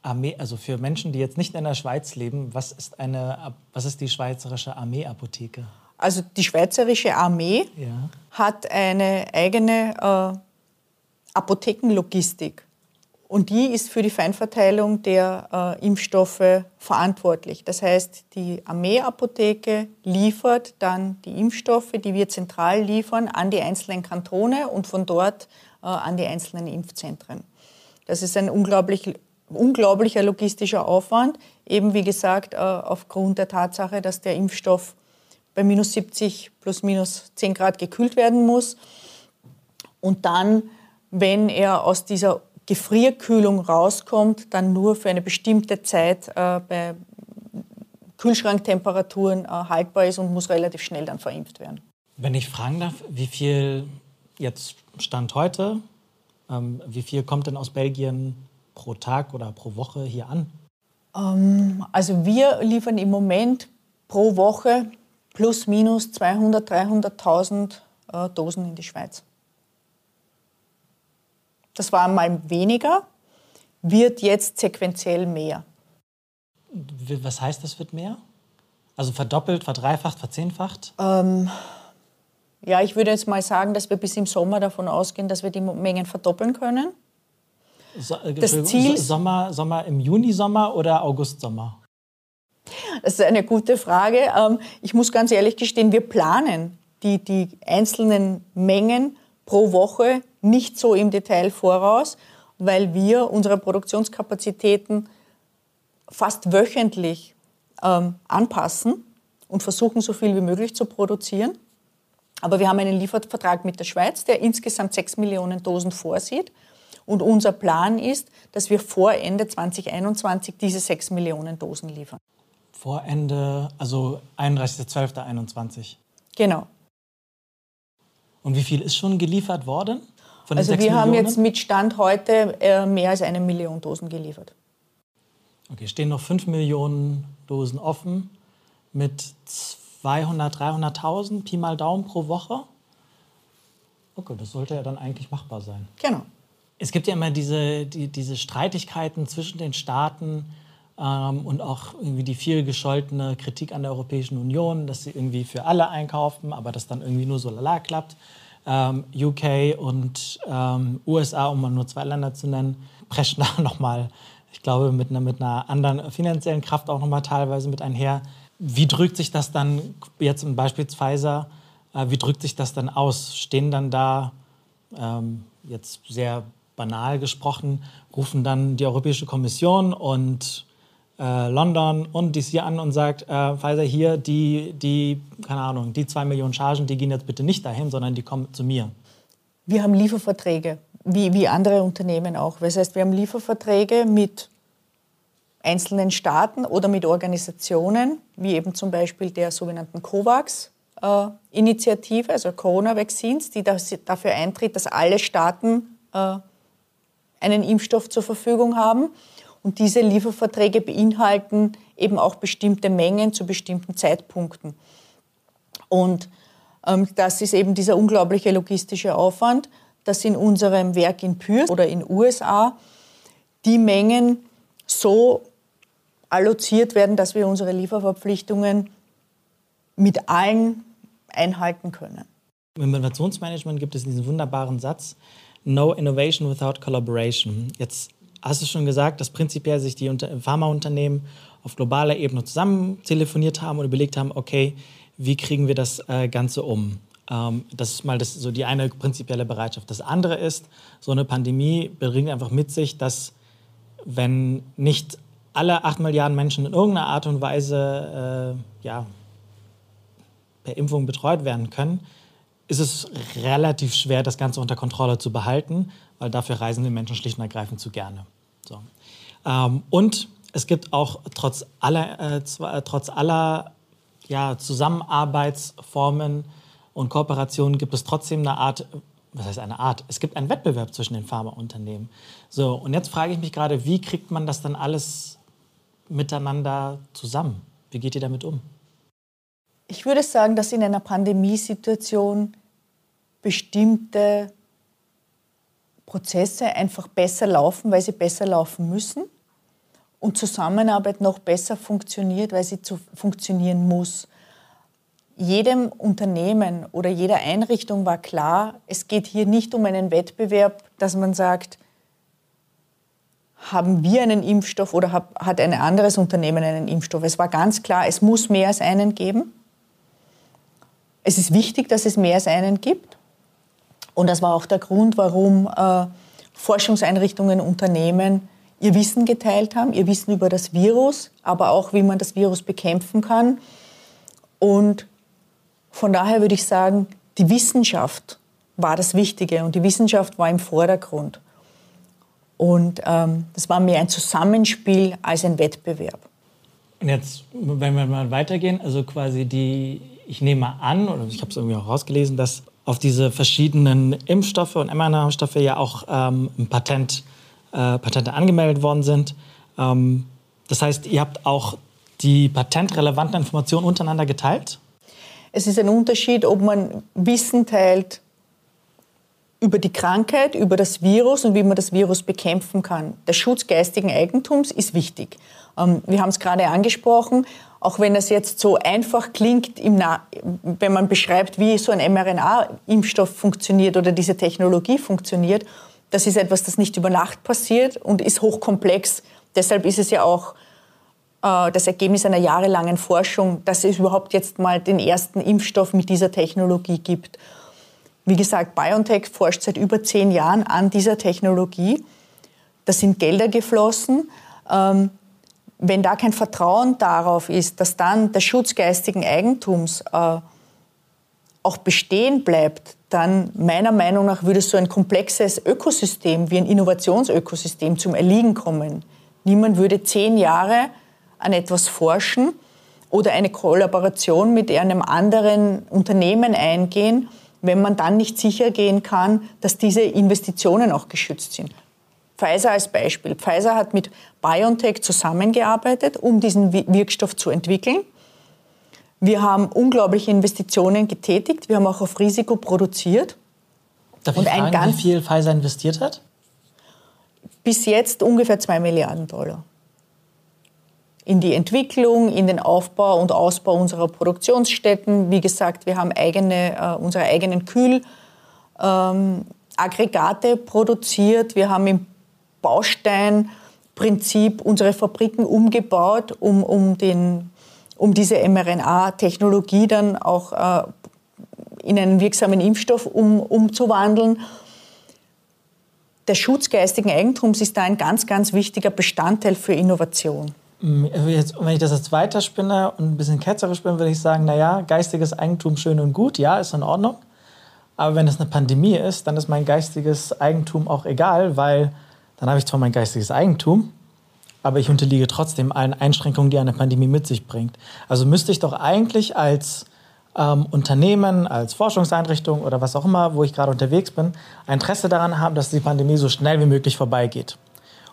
Armee, also für Menschen, die jetzt nicht in der Schweiz leben, was ist, eine, was ist die schweizerische Armeeapotheke? Also die schweizerische Armee ja. hat eine eigene äh, Apothekenlogistik. Und die ist für die Feinverteilung der äh, Impfstoffe verantwortlich. Das heißt, die Armeeapotheke liefert dann die Impfstoffe, die wir zentral liefern, an die einzelnen Kantone und von dort äh, an die einzelnen Impfzentren. Das ist ein unglaublich, unglaublicher logistischer Aufwand, eben wie gesagt äh, aufgrund der Tatsache, dass der Impfstoff bei minus 70 plus minus 10 Grad gekühlt werden muss. und dann, wenn er aus dieser Gefrierkühlung rauskommt, dann nur für eine bestimmte Zeit äh, bei Kühlschranktemperaturen äh, haltbar ist und muss relativ schnell dann verimpft werden. Wenn ich fragen darf, wie viel jetzt Stand heute, ähm, wie viel kommt denn aus Belgien pro Tag oder pro Woche hier an? Ähm, also wir liefern im Moment pro Woche plus minus 200, 300.000 äh, Dosen in die Schweiz. Das war mal weniger, wird jetzt sequenziell mehr. Was heißt, das wird mehr? Also verdoppelt, verdreifacht, verzehnfacht? Ähm, ja, ich würde jetzt mal sagen, dass wir bis im Sommer davon ausgehen, dass wir die Mengen verdoppeln können. So, äh, das Ziel Sommer, Sommer im Juni Sommer oder August Sommer? Das ist eine gute Frage. Ähm, ich muss ganz ehrlich gestehen, wir planen die, die einzelnen Mengen pro Woche nicht so im Detail voraus, weil wir unsere Produktionskapazitäten fast wöchentlich ähm, anpassen und versuchen, so viel wie möglich zu produzieren. Aber wir haben einen Liefervertrag mit der Schweiz, der insgesamt sechs Millionen Dosen vorsieht. Und unser Plan ist, dass wir vor Ende 2021 diese sechs Millionen Dosen liefern. Vor Ende, also 31.12.21. Genau. Und wie viel ist schon geliefert worden? also wir Millionen? haben jetzt mit Stand heute äh, mehr als eine Million Dosen geliefert. Okay, stehen noch 5 Millionen Dosen offen mit 200, 300.000 Pi mal Daumen pro Woche. Okay, das sollte ja dann eigentlich machbar sein. Genau. Es gibt ja immer diese, die, diese Streitigkeiten zwischen den Staaten ähm, und auch irgendwie die viel gescholtene Kritik an der Europäischen Union, dass sie irgendwie für alle einkaufen, aber das dann irgendwie nur so lala klappt. Ähm, UK und ähm, USA, um mal nur zwei Länder zu nennen, [LAUGHS] preschen da nochmal ich glaube, mit einer, mit einer anderen finanziellen Kraft auch nochmal teilweise mit einher. Wie drückt sich das dann jetzt im Beispiel Pfizer, äh, wie drückt sich das dann aus? Stehen dann da, ähm, jetzt sehr banal gesprochen, rufen dann die Europäische Kommission und äh, London und DC an und sagt, äh, Pfizer hier, die, die, keine Ahnung, die zwei Millionen Chargen, die gehen jetzt bitte nicht dahin, sondern die kommen zu mir. Wir haben Lieferverträge wie, wie andere Unternehmen auch. Das heißt, wir haben Lieferverträge mit einzelnen Staaten oder mit Organisationen, wie eben zum Beispiel der sogenannten COVAX-Initiative, also Corona Vaccines, die dafür eintritt, dass alle Staaten äh, einen Impfstoff zur Verfügung haben. Und diese Lieferverträge beinhalten eben auch bestimmte Mengen zu bestimmten Zeitpunkten. Und ähm, das ist eben dieser unglaubliche logistische Aufwand dass in unserem Werk in Pürs oder in USA die Mengen so alloziert werden, dass wir unsere Lieferverpflichtungen mit allen einhalten können. Im Innovationsmanagement gibt es diesen wunderbaren Satz, No innovation without collaboration. Jetzt hast du schon gesagt, dass prinzipiell sich die Pharmaunternehmen auf globaler Ebene zusammen telefoniert haben und überlegt haben, okay, wie kriegen wir das äh, Ganze um? Ähm, das ist mal das, so die eine prinzipielle Bereitschaft. Das andere ist, so eine Pandemie bringt einfach mit sich, dass wenn nicht alle acht Milliarden Menschen in irgendeiner Art und Weise äh, ja, per Impfung betreut werden können, ist es relativ schwer, das Ganze unter Kontrolle zu behalten, weil dafür reisen die Menschen schlicht und ergreifend zu gerne. So. Ähm, und es gibt auch trotz aller, äh, trotz aller ja, Zusammenarbeitsformen und Kooperationen gibt es trotzdem eine Art, was heißt eine Art? Es gibt einen Wettbewerb zwischen den Pharmaunternehmen. So, und jetzt frage ich mich gerade, wie kriegt man das dann alles miteinander zusammen? Wie geht ihr damit um? Ich würde sagen, dass in einer Pandemiesituation bestimmte Prozesse einfach besser laufen, weil sie besser laufen müssen und Zusammenarbeit noch besser funktioniert, weil sie zu funktionieren muss jedem Unternehmen oder jeder Einrichtung war klar, es geht hier nicht um einen Wettbewerb, dass man sagt, haben wir einen Impfstoff oder hat ein anderes Unternehmen einen Impfstoff. Es war ganz klar, es muss mehr als einen geben. Es ist wichtig, dass es mehr als einen gibt. Und das war auch der Grund, warum äh, Forschungseinrichtungen, Unternehmen ihr Wissen geteilt haben, ihr Wissen über das Virus, aber auch, wie man das Virus bekämpfen kann. Und von daher würde ich sagen, die Wissenschaft war das Wichtige und die Wissenschaft war im Vordergrund. Und ähm, das war mehr ein Zusammenspiel als ein Wettbewerb. Und jetzt, wenn wir mal weitergehen, also quasi die, ich nehme an, oder ich habe es irgendwie auch rausgelesen, dass auf diese verschiedenen Impfstoffe und mRNA-Stoffe ja auch ähm, Patent, äh, Patente angemeldet worden sind. Ähm, das heißt, ihr habt auch die patentrelevanten Informationen untereinander geteilt? Es ist ein Unterschied, ob man Wissen teilt über die Krankheit, über das Virus und wie man das Virus bekämpfen kann. Der Schutz geistigen Eigentums ist wichtig. Ähm, wir haben es gerade angesprochen, auch wenn es jetzt so einfach klingt, wenn man beschreibt, wie so ein mRNA-Impfstoff funktioniert oder diese Technologie funktioniert, das ist etwas, das nicht über Nacht passiert und ist hochkomplex. Deshalb ist es ja auch äh, das Ergebnis einer jahrelangen Forschung, dass es überhaupt jetzt mal den ersten Impfstoff mit dieser Technologie gibt. Wie gesagt, BioNTech forscht seit über zehn Jahren an dieser Technologie. Da sind Gelder geflossen. Ähm, wenn da kein Vertrauen darauf ist, dass dann der Schutz geistigen Eigentums äh, auch bestehen bleibt, dann meiner Meinung nach würde so ein komplexes Ökosystem wie ein Innovationsökosystem zum Erliegen kommen. Niemand würde zehn Jahre an etwas forschen oder eine Kollaboration mit einem anderen Unternehmen eingehen, wenn man dann nicht sicher gehen kann, dass diese Investitionen auch geschützt sind. Pfizer als Beispiel. Pfizer hat mit BioNTech zusammengearbeitet, um diesen Wirkstoff zu entwickeln. Wir haben unglaubliche Investitionen getätigt. Wir haben auch auf Risiko produziert. Darf ich fragen, wie viel Pfizer investiert hat? Bis jetzt ungefähr 2 Milliarden Dollar in die Entwicklung, in den Aufbau und Ausbau unserer Produktionsstätten. Wie gesagt, wir haben eigene, äh, unsere eigenen Kühlaggregate ähm, produziert. Wir haben im Bausteinprinzip unsere Fabriken umgebaut, um, um, den, um diese mRNA-Technologie dann auch äh, in einen wirksamen Impfstoff um, umzuwandeln. Der Schutz geistigen Eigentums ist da ein ganz, ganz wichtiger Bestandteil für Innovation. Jetzt, wenn ich das jetzt weiterspinne und ein bisschen ketzerisch bin, würde ich sagen, naja, geistiges Eigentum schön und gut, ja, ist in Ordnung. Aber wenn es eine Pandemie ist, dann ist mein geistiges Eigentum auch egal, weil dann habe ich zwar mein geistiges Eigentum, aber ich unterliege trotzdem allen Einschränkungen, die eine Pandemie mit sich bringt. Also müsste ich doch eigentlich als ähm, Unternehmen, als Forschungseinrichtung oder was auch immer, wo ich gerade unterwegs bin, ein Interesse daran haben, dass die Pandemie so schnell wie möglich vorbeigeht.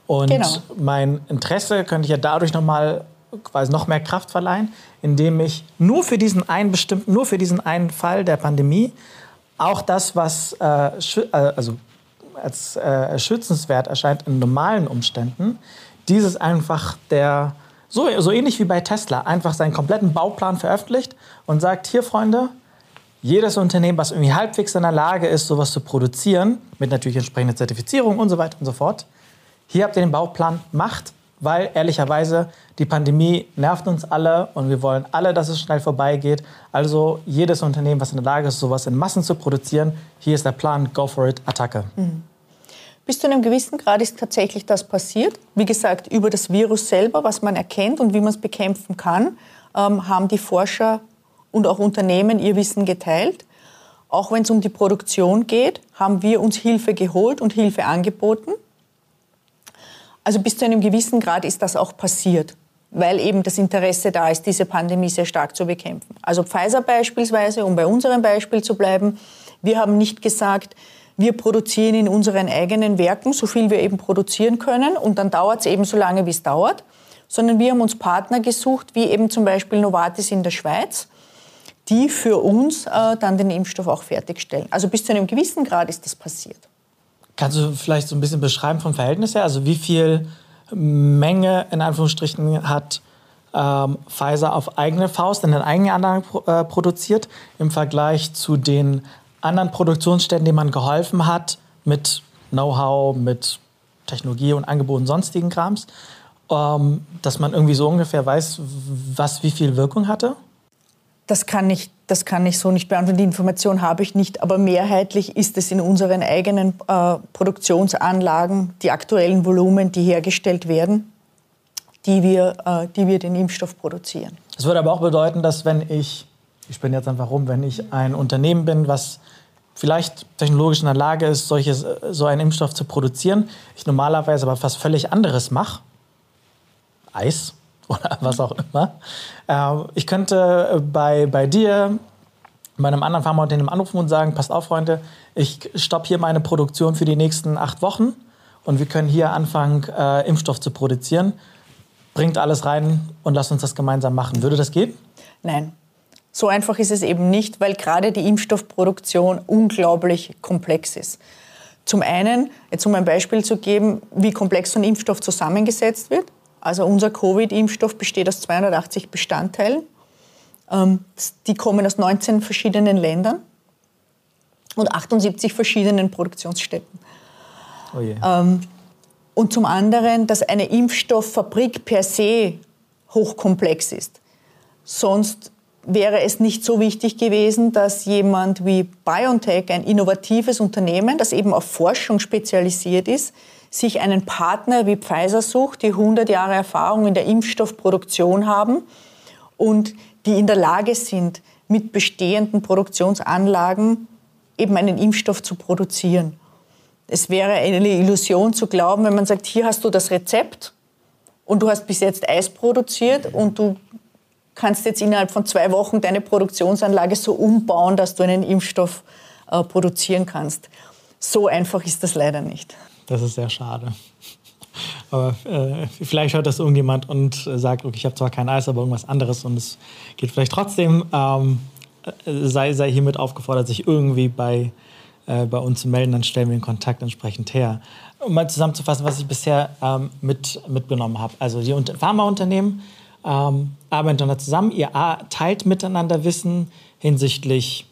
Und genau. mein Interesse könnte ich ja dadurch nochmal quasi noch mehr Kraft verleihen, indem ich nur für diesen einen bestimmten, nur für diesen einen Fall der Pandemie auch das, was äh, äh, also als äh, schützenswert erscheint in normalen Umständen, dieses einfach der so, so ähnlich wie bei Tesla einfach seinen kompletten Bauplan veröffentlicht und sagt hier Freunde, jedes Unternehmen, was irgendwie halbwegs in der Lage ist, sowas zu produzieren, mit natürlich entsprechender Zertifizierung und so weiter und so fort, hier habt ihr den Bauplan, macht, weil ehrlicherweise die Pandemie nervt uns alle und wir wollen alle, dass es schnell vorbeigeht. Also jedes Unternehmen, was in der Lage ist, sowas in Massen zu produzieren, hier ist der Plan, go for it, Attacke. Mhm. Bis zu einem gewissen Grad ist tatsächlich das passiert. Wie gesagt, über das Virus selber, was man erkennt und wie man es bekämpfen kann, ähm, haben die Forscher und auch Unternehmen ihr Wissen geteilt. Auch wenn es um die Produktion geht, haben wir uns Hilfe geholt und Hilfe angeboten. Also bis zu einem gewissen Grad ist das auch passiert, weil eben das Interesse da ist, diese Pandemie sehr stark zu bekämpfen. Also Pfizer beispielsweise, um bei unserem Beispiel zu bleiben, wir haben nicht gesagt, wir produzieren in unseren eigenen Werken so viel wir eben produzieren können und dann dauert es eben so lange, wie es dauert, sondern wir haben uns Partner gesucht, wie eben zum Beispiel Novartis in der Schweiz, die für uns äh, dann den Impfstoff auch fertigstellen. Also bis zu einem gewissen Grad ist das passiert. Kannst du vielleicht so ein bisschen beschreiben vom Verhältnis her? Also wie viel Menge in Anführungsstrichen hat ähm, Pfizer auf eigene Faust in den eigenen Anlagen äh, produziert im Vergleich zu den anderen Produktionsstätten, denen man geholfen hat mit Know-how, mit Technologie und Angeboten sonstigen Krams, ähm, dass man irgendwie so ungefähr weiß, was wie viel Wirkung hatte? Das kann ich, das kann ich so nicht beantworten. Die Information habe ich nicht. Aber mehrheitlich ist es in unseren eigenen äh, Produktionsanlagen die aktuellen Volumen, die hergestellt werden, die wir, äh, die wir den Impfstoff produzieren. Das würde aber auch bedeuten, dass wenn ich, ich bin jetzt einfach rum, wenn ich ein Unternehmen bin, was vielleicht technologisch in der Lage ist, solches, so einen Impfstoff zu produzieren, ich normalerweise aber was völlig anderes mache, Eis [LAUGHS] oder was auch immer, äh, ich könnte bei, bei dir, bei einem anderen Pharmaunternehmen anrufen und sagen, passt auf, Freunde, ich stoppe hier meine Produktion für die nächsten acht Wochen und wir können hier anfangen, äh, Impfstoff zu produzieren. Bringt alles rein und lasst uns das gemeinsam machen. Würde das gehen? Nein. So einfach ist es eben nicht, weil gerade die Impfstoffproduktion unglaublich komplex ist. Zum einen, jetzt um ein Beispiel zu geben, wie komplex so ein Impfstoff zusammengesetzt wird. Also unser Covid-Impfstoff besteht aus 280 Bestandteilen. Ähm, die kommen aus 19 verschiedenen Ländern und 78 verschiedenen Produktionsstätten. Oh ähm, und zum anderen, dass eine Impfstofffabrik per se hochkomplex ist. Sonst wäre es nicht so wichtig gewesen, dass jemand wie BioNTech, ein innovatives Unternehmen, das eben auf Forschung spezialisiert ist, sich einen Partner wie Pfizer sucht, die 100 Jahre Erfahrung in der Impfstoffproduktion haben und die in der Lage sind, mit bestehenden Produktionsanlagen eben einen Impfstoff zu produzieren. Es wäre eine Illusion zu glauben, wenn man sagt, hier hast du das Rezept und du hast bis jetzt Eis produziert und du kannst jetzt innerhalb von zwei Wochen deine Produktionsanlage so umbauen, dass du einen Impfstoff äh, produzieren kannst. So einfach ist das leider nicht. Das ist sehr schade. Aber äh, vielleicht hört das irgendjemand und sagt, okay, ich habe zwar kein Eis, aber irgendwas anderes und es geht vielleicht trotzdem. Ähm, äh, sei, sei hiermit aufgefordert, sich irgendwie bei, äh, bei uns zu melden, dann stellen wir den Kontakt entsprechend her. Um mal zusammenzufassen, was ich bisher ähm, mit, mitgenommen habe. Also die Pharmaunternehmen ähm, arbeiten da zusammen, ihr teilt miteinander Wissen hinsichtlich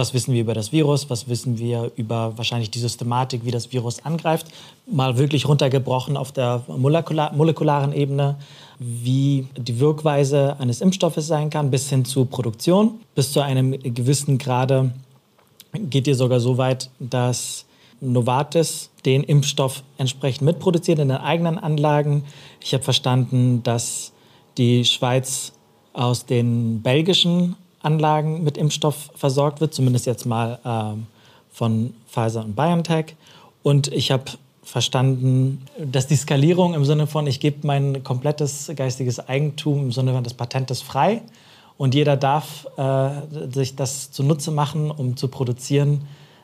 was wissen wir über das Virus, was wissen wir über wahrscheinlich die Systematik, wie das Virus angreift, mal wirklich runtergebrochen auf der molekular molekularen Ebene, wie die Wirkweise eines Impfstoffes sein kann, bis hin zur Produktion. Bis zu einem gewissen Grade geht ihr sogar so weit, dass Novartis den Impfstoff entsprechend mitproduziert in den eigenen Anlagen. Ich habe verstanden, dass die Schweiz aus den belgischen Anlagen mit Impfstoff versorgt wird, zumindest jetzt mal ähm, von Pfizer und BioNTech. Und ich habe verstanden, dass die Skalierung im Sinne von, ich gebe mein komplettes geistiges Eigentum im Sinne von des Patentes frei und jeder darf äh, sich das zunutze machen, um zu produzieren,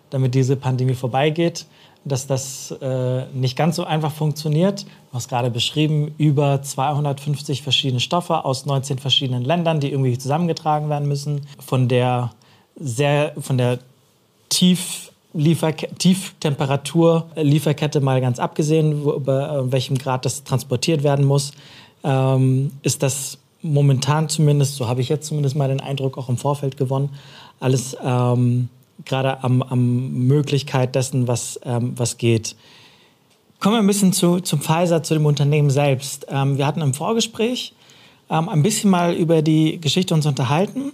damit diese Pandemie vorbeigeht dass das äh, nicht ganz so einfach funktioniert. Du hast gerade beschrieben, über 250 verschiedene Stoffe aus 19 verschiedenen Ländern, die irgendwie zusammengetragen werden müssen. Von der sehr, von der Tief Tieftemperatur-Lieferkette mal ganz abgesehen, wo, bei äh, welchem Grad das transportiert werden muss, ähm, ist das momentan zumindest, so habe ich jetzt zumindest mal den Eindruck auch im Vorfeld gewonnen, alles ähm, gerade am, am Möglichkeit dessen, was, ähm, was geht. Kommen wir ein bisschen zu, zum Pfizer, zu dem Unternehmen selbst. Ähm, wir hatten im Vorgespräch ähm, ein bisschen mal über die Geschichte uns unterhalten.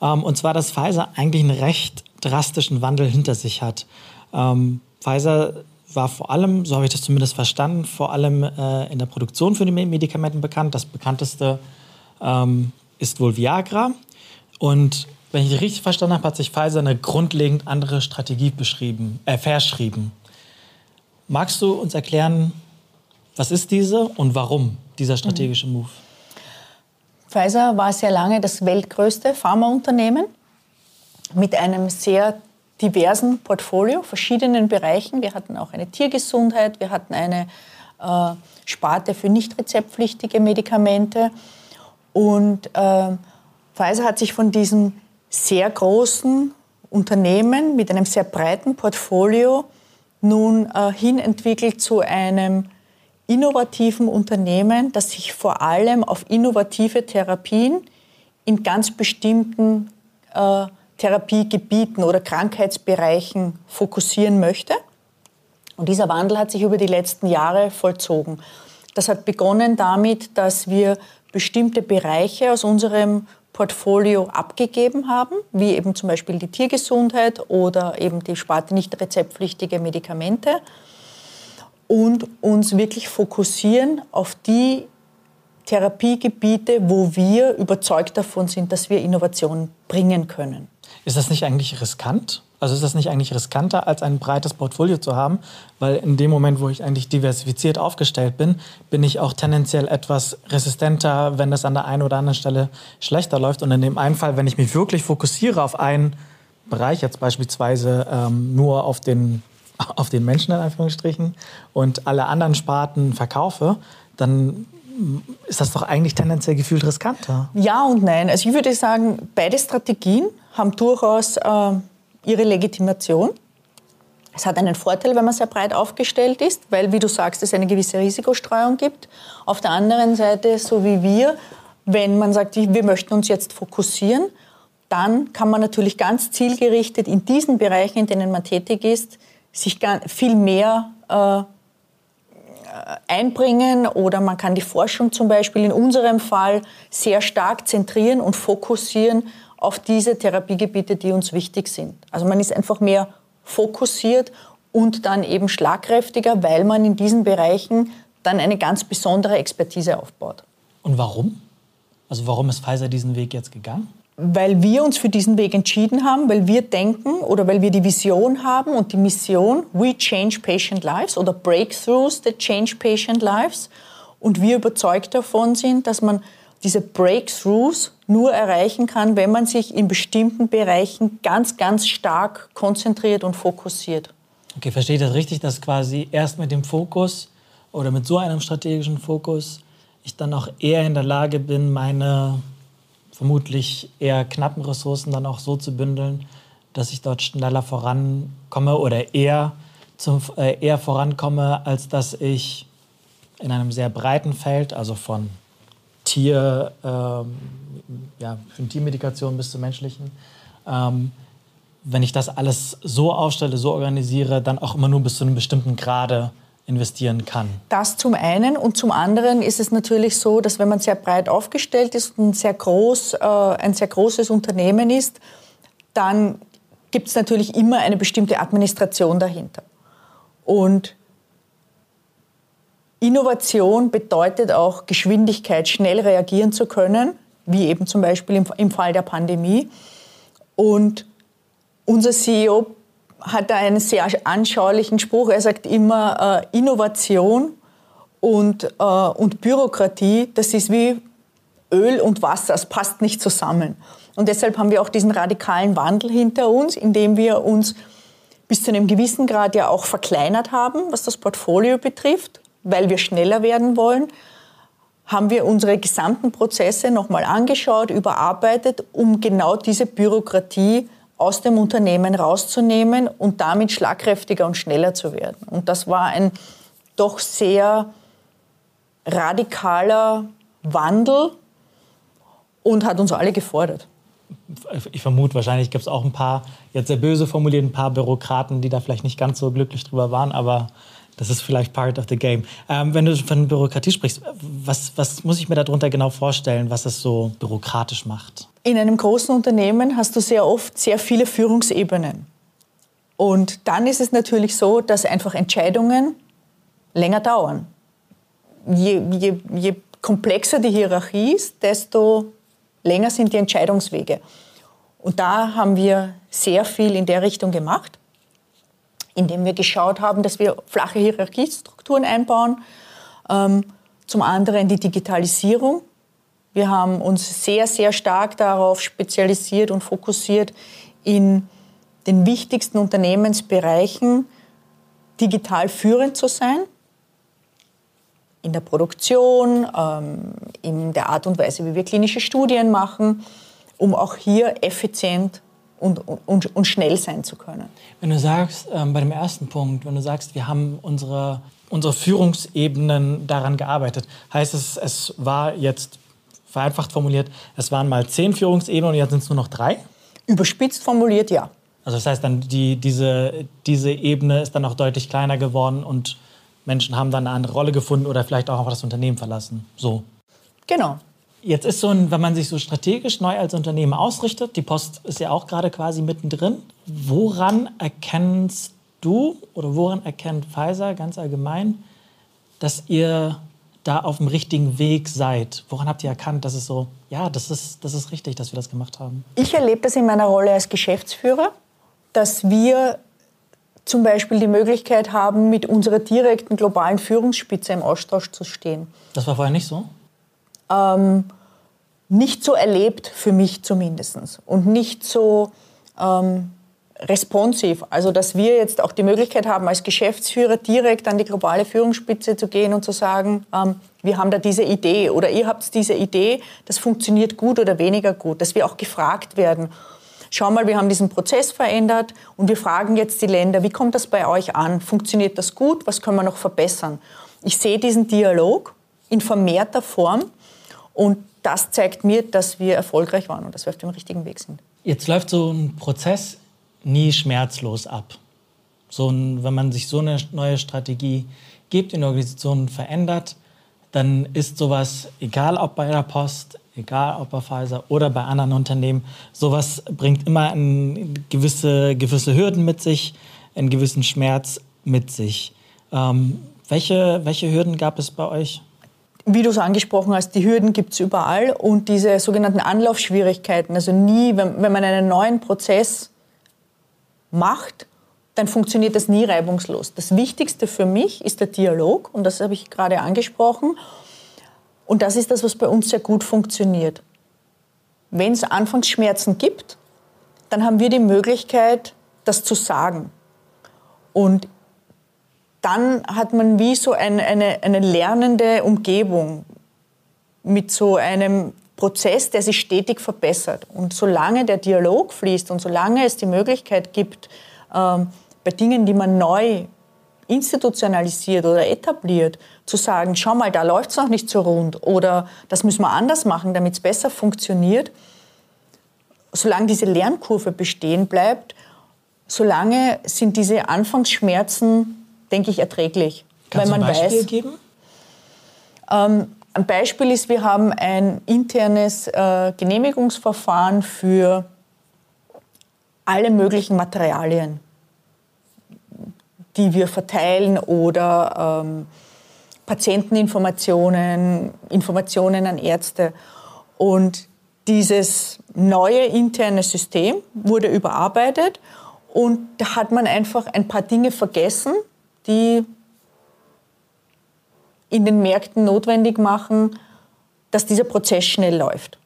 Ähm, und zwar, dass Pfizer eigentlich einen recht drastischen Wandel hinter sich hat. Ähm, Pfizer war vor allem, so habe ich das zumindest verstanden, vor allem äh, in der Produktion für die Medikamenten bekannt. Das bekannteste ähm, ist wohl Viagra. Und wenn ich richtig verstanden habe, hat sich Pfizer eine grundlegend andere Strategie beschrieben, äh, verschrieben. Magst du uns erklären, was ist diese und warum dieser strategische Move? Pfizer war sehr lange das weltgrößte Pharmaunternehmen mit einem sehr diversen Portfolio, verschiedenen Bereichen. Wir hatten auch eine Tiergesundheit, wir hatten eine äh, Sparte für nicht rezeptpflichtige Medikamente. Und äh, Pfizer hat sich von diesem sehr großen Unternehmen mit einem sehr breiten Portfolio nun äh, hin entwickelt zu einem innovativen Unternehmen, das sich vor allem auf innovative Therapien in ganz bestimmten äh, Therapiegebieten oder Krankheitsbereichen fokussieren möchte. Und dieser Wandel hat sich über die letzten Jahre vollzogen. Das hat begonnen damit, dass wir bestimmte Bereiche aus unserem Portfolio abgegeben haben, wie eben zum Beispiel die Tiergesundheit oder eben die Sparte nicht rezeptpflichtige Medikamente und uns wirklich fokussieren auf die Therapiegebiete, wo wir überzeugt davon sind, dass wir Innovationen bringen können. Ist das nicht eigentlich riskant? Also ist das nicht eigentlich riskanter, als ein breites Portfolio zu haben? Weil in dem Moment, wo ich eigentlich diversifiziert aufgestellt bin, bin ich auch tendenziell etwas resistenter, wenn das an der einen oder anderen Stelle schlechter läuft. Und in dem einen Fall, wenn ich mich wirklich fokussiere auf einen Bereich, jetzt beispielsweise ähm, nur auf den, [LAUGHS] auf den Menschen in Anführungsstrichen und alle anderen Sparten verkaufe, dann ist das doch eigentlich tendenziell gefühlt riskanter. Ja und nein. Also ich würde sagen, beide Strategien haben durchaus äh, ihre Legitimation. Es hat einen Vorteil, wenn man sehr breit aufgestellt ist, weil, wie du sagst, es eine gewisse Risikostreuung gibt. Auf der anderen Seite, so wie wir, wenn man sagt, wir möchten uns jetzt fokussieren, dann kann man natürlich ganz zielgerichtet in diesen Bereichen, in denen man tätig ist, sich viel mehr äh, einbringen oder man kann die Forschung zum Beispiel in unserem Fall sehr stark zentrieren und fokussieren auf diese Therapiegebiete, die uns wichtig sind. Also man ist einfach mehr fokussiert und dann eben schlagkräftiger, weil man in diesen Bereichen dann eine ganz besondere Expertise aufbaut. Und warum? Also warum ist Pfizer diesen Weg jetzt gegangen? weil wir uns für diesen Weg entschieden haben, weil wir denken oder weil wir die Vision haben und die Mission, We Change Patient Lives oder Breakthroughs that Change Patient Lives. Und wir überzeugt davon sind, dass man diese Breakthroughs nur erreichen kann, wenn man sich in bestimmten Bereichen ganz, ganz stark konzentriert und fokussiert. Okay, verstehe ich das richtig, dass quasi erst mit dem Fokus oder mit so einem strategischen Fokus ich dann auch eher in der Lage bin, meine vermutlich eher knappen Ressourcen dann auch so zu bündeln, dass ich dort schneller vorankomme oder eher, zum, äh, eher vorankomme, als dass ich in einem sehr breiten Feld, also von Tier, ähm, ja, von Tiermedikation bis zur menschlichen, ähm, wenn ich das alles so aufstelle, so organisiere, dann auch immer nur bis zu einem bestimmten Grade investieren kann. Das zum einen und zum anderen ist es natürlich so, dass wenn man sehr breit aufgestellt ist und sehr, groß, äh, ein sehr großes Unternehmen ist, dann gibt es natürlich immer eine bestimmte Administration dahinter. Und Innovation bedeutet auch Geschwindigkeit, schnell reagieren zu können, wie eben zum Beispiel im, im Fall der Pandemie. Und unser CEO hat er einen sehr anschaulichen Spruch. Er sagt immer, äh, Innovation und, äh, und Bürokratie, das ist wie Öl und Wasser, es passt nicht zusammen. Und deshalb haben wir auch diesen radikalen Wandel hinter uns, indem wir uns bis zu einem gewissen Grad ja auch verkleinert haben, was das Portfolio betrifft, weil wir schneller werden wollen haben wir unsere gesamten Prozesse nochmal angeschaut, überarbeitet, um genau diese Bürokratie aus dem Unternehmen rauszunehmen und damit schlagkräftiger und schneller zu werden. Und das war ein doch sehr radikaler Wandel und hat uns alle gefordert. Ich vermute, wahrscheinlich gibt es auch ein paar, jetzt sehr böse formuliert, ein paar Bürokraten, die da vielleicht nicht ganz so glücklich drüber waren, aber das ist vielleicht part of the game. Ähm, wenn du von Bürokratie sprichst, was, was muss ich mir darunter genau vorstellen, was es so bürokratisch macht? In einem großen Unternehmen hast du sehr oft sehr viele Führungsebenen. Und dann ist es natürlich so, dass einfach Entscheidungen länger dauern. Je, je, je komplexer die Hierarchie ist, desto länger sind die Entscheidungswege. Und da haben wir sehr viel in der Richtung gemacht indem wir geschaut haben, dass wir flache Hierarchiestrukturen einbauen. Ähm, zum anderen die Digitalisierung. Wir haben uns sehr, sehr stark darauf spezialisiert und fokussiert, in den wichtigsten Unternehmensbereichen digital führend zu sein. In der Produktion, ähm, in der Art und Weise, wie wir klinische Studien machen, um auch hier effizient und, und, und schnell sein zu können. Wenn du sagst, ähm, bei dem ersten Punkt, wenn du sagst, wir haben unsere, unsere Führungsebenen daran gearbeitet, heißt es, es war jetzt vereinfacht formuliert, es waren mal zehn Führungsebenen und jetzt sind es nur noch drei? Überspitzt formuliert, ja. Also das heißt dann, die, diese, diese Ebene ist dann auch deutlich kleiner geworden und Menschen haben dann eine andere Rolle gefunden oder vielleicht auch das Unternehmen verlassen. So. Genau. Jetzt ist so ein, wenn man sich so strategisch neu als Unternehmen ausrichtet, die Post ist ja auch gerade quasi mittendrin. Woran erkennst du oder woran erkennt Pfizer ganz allgemein, dass ihr da auf dem richtigen Weg seid? Woran habt ihr erkannt, dass es so, ja, das ist, das ist richtig, dass wir das gemacht haben? Ich erlebe das in meiner Rolle als Geschäftsführer, dass wir zum Beispiel die Möglichkeit haben, mit unserer direkten globalen Führungsspitze im Austausch zu stehen. Das war vorher nicht so? Ähm, nicht so erlebt, für mich zumindest. Und nicht so ähm, responsiv. Also, dass wir jetzt auch die Möglichkeit haben, als Geschäftsführer direkt an die globale Führungsspitze zu gehen und zu sagen, ähm, wir haben da diese Idee oder ihr habt diese Idee, das funktioniert gut oder weniger gut. Dass wir auch gefragt werden schau mal, wir haben diesen Prozess verändert und wir fragen jetzt die Länder, wie kommt das bei euch an? Funktioniert das gut? Was können wir noch verbessern? Ich sehe diesen Dialog in vermehrter Form und das zeigt mir, dass wir erfolgreich waren und dass wir auf dem richtigen Weg sind. Jetzt läuft so ein Prozess nie schmerzlos ab. So ein, wenn man sich so eine neue Strategie gibt, in der Organisation verändert, dann ist sowas, egal ob bei der Post, egal ob bei Pfizer oder bei anderen Unternehmen, sowas bringt immer ein gewisse, gewisse Hürden mit sich, einen gewissen Schmerz mit sich. Ähm, welche, welche Hürden gab es bei euch? Wie du es angesprochen hast, die Hürden gibt es überall und diese sogenannten Anlaufschwierigkeiten, also nie, wenn, wenn man einen neuen Prozess macht, dann funktioniert das nie reibungslos. Das Wichtigste für mich ist der Dialog und das habe ich gerade angesprochen. Und das ist das, was bei uns sehr gut funktioniert. Wenn es Anfangsschmerzen gibt, dann haben wir die Möglichkeit, das zu sagen. Und dann hat man wie so eine, eine, eine lernende Umgebung mit so einem Prozess, der sich stetig verbessert. Und solange der Dialog fließt und solange es die Möglichkeit gibt, ähm, bei Dingen, die man neu institutionalisiert oder etabliert, zu sagen, schau mal, da läuft es noch nicht so rund oder das müssen wir anders machen, damit es besser funktioniert, solange diese Lernkurve bestehen bleibt, solange sind diese Anfangsschmerzen, denke ich, erträglich. Kannst weil man ein Beispiel weiß, geben? Ähm, ein Beispiel ist, wir haben ein internes äh, Genehmigungsverfahren für alle möglichen Materialien die wir verteilen oder ähm, Patienteninformationen, Informationen an Ärzte. Und dieses neue interne System wurde überarbeitet und da hat man einfach ein paar Dinge vergessen, die in den Märkten notwendig machen, dass dieser Prozess schnell läuft.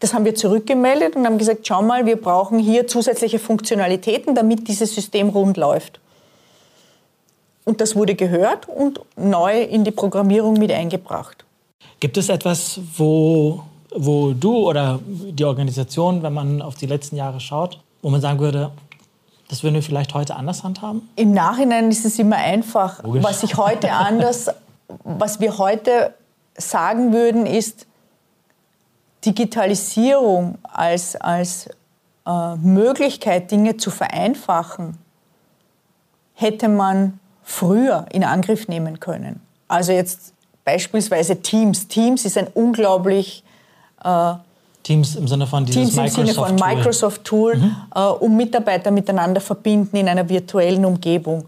Das haben wir zurückgemeldet und haben gesagt, schau mal, wir brauchen hier zusätzliche Funktionalitäten, damit dieses System rund läuft. Und das wurde gehört und neu in die Programmierung mit eingebracht. Gibt es etwas, wo, wo du oder die Organisation, wenn man auf die letzten Jahre schaut, wo man sagen würde, das würden wir vielleicht heute anders handhaben? Im Nachhinein ist es immer einfach. Logisch. Was ich heute anders, was wir heute sagen würden, ist, Digitalisierung als, als äh, Möglichkeit, Dinge zu vereinfachen, hätte man früher in Angriff nehmen können. Also jetzt beispielsweise Teams. Teams ist ein unglaublich äh, Teams im Sinne von dieses Teams im Sinne von Microsoft Tool, mhm. äh, um Mitarbeiter miteinander verbinden in einer virtuellen Umgebung.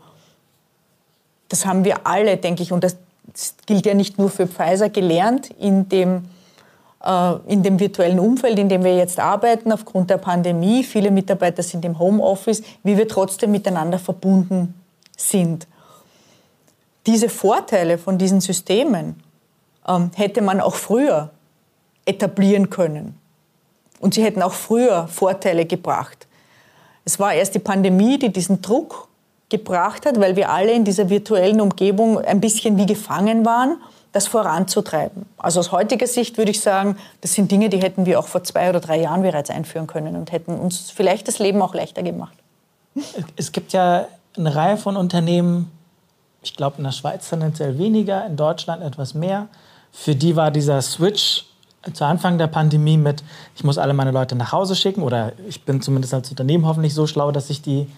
Das haben wir alle, denke ich, und das gilt ja nicht nur für Pfizer, gelernt in dem äh, in dem virtuellen Umfeld, in dem wir jetzt arbeiten, aufgrund der Pandemie, viele Mitarbeiter sind im Homeoffice, wie wir trotzdem miteinander verbunden sind. Diese Vorteile von diesen Systemen ähm, hätte man auch früher etablieren können. Und sie hätten auch früher Vorteile gebracht. Es war erst die Pandemie, die diesen Druck gebracht hat, weil wir alle in dieser virtuellen Umgebung ein bisschen wie gefangen waren das voranzutreiben. Also aus heutiger Sicht würde ich sagen, das sind Dinge, die hätten wir auch vor zwei oder drei Jahren bereits einführen können und hätten uns vielleicht das Leben auch leichter gemacht. Es gibt ja eine Reihe von Unternehmen, ich glaube in der Schweiz tendenziell weniger, in Deutschland etwas mehr. Für die war dieser Switch zu Anfang der Pandemie mit, ich muss alle meine Leute nach Hause schicken oder ich bin zumindest als Unternehmen hoffentlich so schlau, dass ich die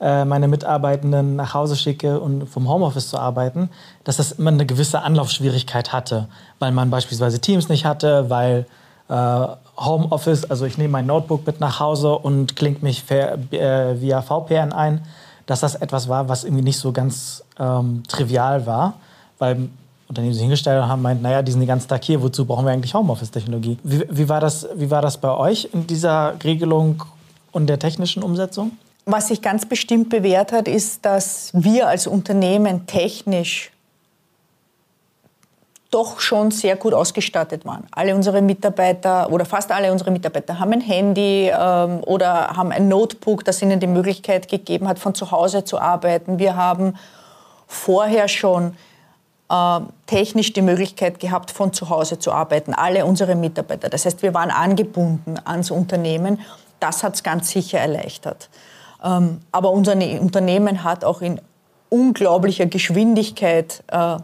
äh, meine Mitarbeitenden nach Hause schicke und vom Homeoffice zu arbeiten, dass das immer eine gewisse Anlaufschwierigkeit hatte, weil man beispielsweise Teams nicht hatte, weil äh, Homeoffice, also ich nehme mein Notebook mit nach Hause und klingt mich äh, via VPN ein, dass das etwas war, was irgendwie nicht so ganz ähm, trivial war, weil Unternehmen sich hingestellt haben, meint, naja, die sind den ganzen Tag hier, wozu brauchen wir eigentlich Homeoffice-Technologie? Wie, wie, war das, wie war das bei euch in dieser Regelung und der technischen Umsetzung? Was sich ganz bestimmt bewährt hat, ist, dass wir als Unternehmen technisch doch schon sehr gut ausgestattet waren. Alle unsere Mitarbeiter oder fast alle unsere Mitarbeiter haben ein Handy ähm, oder haben ein Notebook, das ihnen die Möglichkeit gegeben hat, von zu Hause zu arbeiten. Wir haben vorher schon äh, technisch die Möglichkeit gehabt, von zu Hause zu arbeiten. Alle unsere Mitarbeiter. Das heißt, wir waren angebunden ans Unternehmen. Das hat es ganz sicher erleichtert. Ähm, aber unser ne-, Unternehmen hat auch in unglaublicher Geschwindigkeit äh,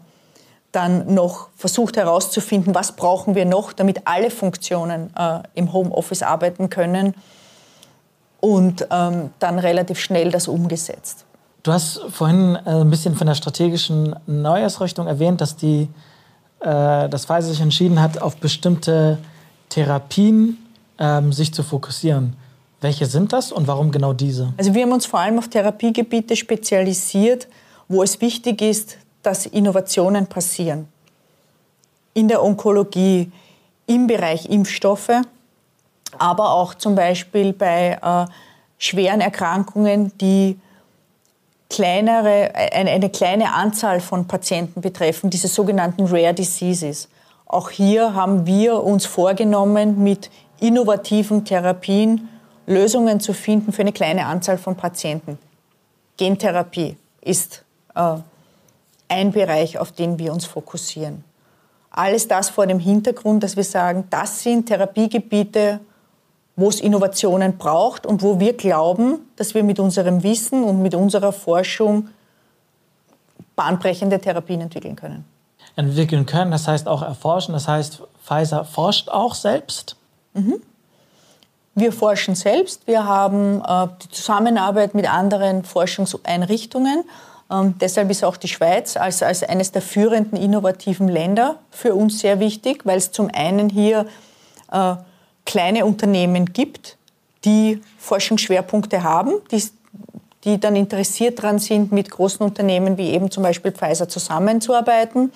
dann noch versucht herauszufinden, was brauchen wir noch, damit alle Funktionen äh, im Homeoffice arbeiten können und ähm, dann relativ schnell das umgesetzt. Du hast vorhin äh, ein bisschen von der strategischen Neuausrichtung erwähnt, dass die, äh, das Pfizer sich entschieden hat, auf bestimmte Therapien ähm, sich zu fokussieren. Welche sind das und warum genau diese? Also wir haben uns vor allem auf Therapiegebiete spezialisiert, wo es wichtig ist, dass Innovationen passieren. In der Onkologie, im Bereich Impfstoffe, aber auch zum Beispiel bei äh, schweren Erkrankungen, die kleinere, eine, eine kleine Anzahl von Patienten betreffen, diese sogenannten Rare Diseases. Auch hier haben wir uns vorgenommen, mit innovativen Therapien Lösungen zu finden für eine kleine Anzahl von Patienten. Gentherapie ist äh, ein Bereich, auf den wir uns fokussieren. Alles das vor dem Hintergrund, dass wir sagen, das sind Therapiegebiete, wo es Innovationen braucht und wo wir glauben, dass wir mit unserem Wissen und mit unserer Forschung bahnbrechende Therapien entwickeln können. Entwickeln können, das heißt auch erforschen, das heißt, Pfizer forscht auch selbst? Mhm. Wir forschen selbst, wir haben äh, die Zusammenarbeit mit anderen Forschungseinrichtungen ähm, deshalb ist auch die Schweiz als, als eines der führenden innovativen Länder für uns sehr wichtig, weil es zum einen hier äh, kleine Unternehmen gibt, die Forschungsschwerpunkte haben, die, die dann interessiert daran sind, mit großen Unternehmen wie eben zum Beispiel Pfizer zusammenzuarbeiten.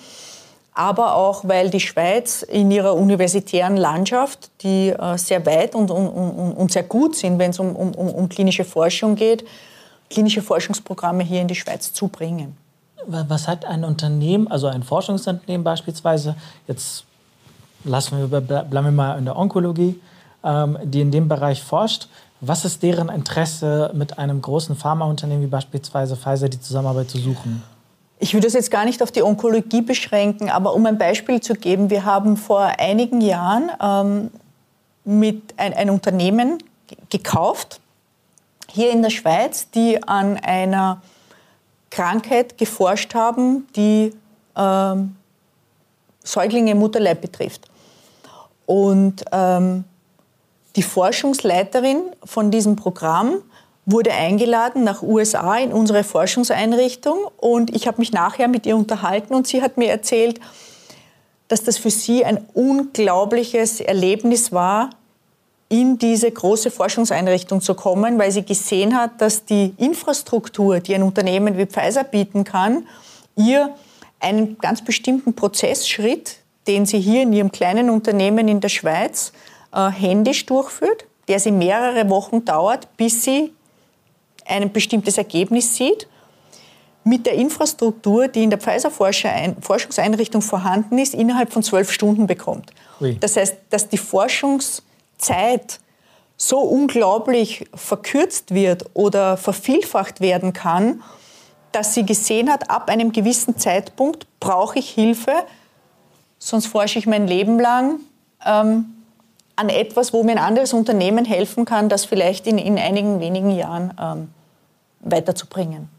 Aber auch, weil die Schweiz in ihrer universitären Landschaft, die äh, sehr weit und, und, und, sehr gut sind, wenn es um, um, um klinische Forschung geht, klinische Forschungsprogramme hier in die Schweiz zu bringen. Was hat ein Unternehmen, also ein Forschungsunternehmen beispielsweise, jetzt lassen wir, bleiben wir mal in der Onkologie, ähm, die in dem Bereich forscht, was ist deren Interesse, mit einem großen Pharmaunternehmen wie beispielsweise Pfizer die Zusammenarbeit zu suchen? Ich würde das jetzt gar nicht auf die Onkologie beschränken, aber um ein Beispiel zu geben, wir haben vor einigen Jahren ähm, mit ein, ein Unternehmen gekauft, hier in der Schweiz, die an einer Krankheit geforscht haben, die ähm, Säuglinge im Mutterleib betrifft. Und ähm, die Forschungsleiterin von diesem Programm wurde eingeladen nach USA in unsere Forschungseinrichtung und ich habe mich nachher mit ihr unterhalten und sie hat mir erzählt, dass das für sie ein unglaubliches Erlebnis war, in diese große Forschungseinrichtung zu kommen, weil sie gesehen hat, dass die Infrastruktur, die ein Unternehmen wie Pfizer bieten kann, ihr einen ganz bestimmten Prozessschritt, den sie hier in ihrem kleinen Unternehmen in der Schweiz äh, händisch durchführt, der sie mehrere Wochen dauert, bis sie ein bestimmtes Ergebnis sieht, mit der Infrastruktur, die in der Pfizer-Forschungseinrichtung vorhanden ist, innerhalb von zwölf Stunden bekommt. Oui. Das heißt, dass die Forschungs- Zeit so unglaublich verkürzt wird oder vervielfacht werden kann, dass sie gesehen hat, ab einem gewissen Zeitpunkt brauche ich Hilfe, sonst forsche ich mein Leben lang ähm, an etwas, wo mir ein anderes Unternehmen helfen kann, das vielleicht in, in einigen wenigen Jahren ähm, weiterzubringen.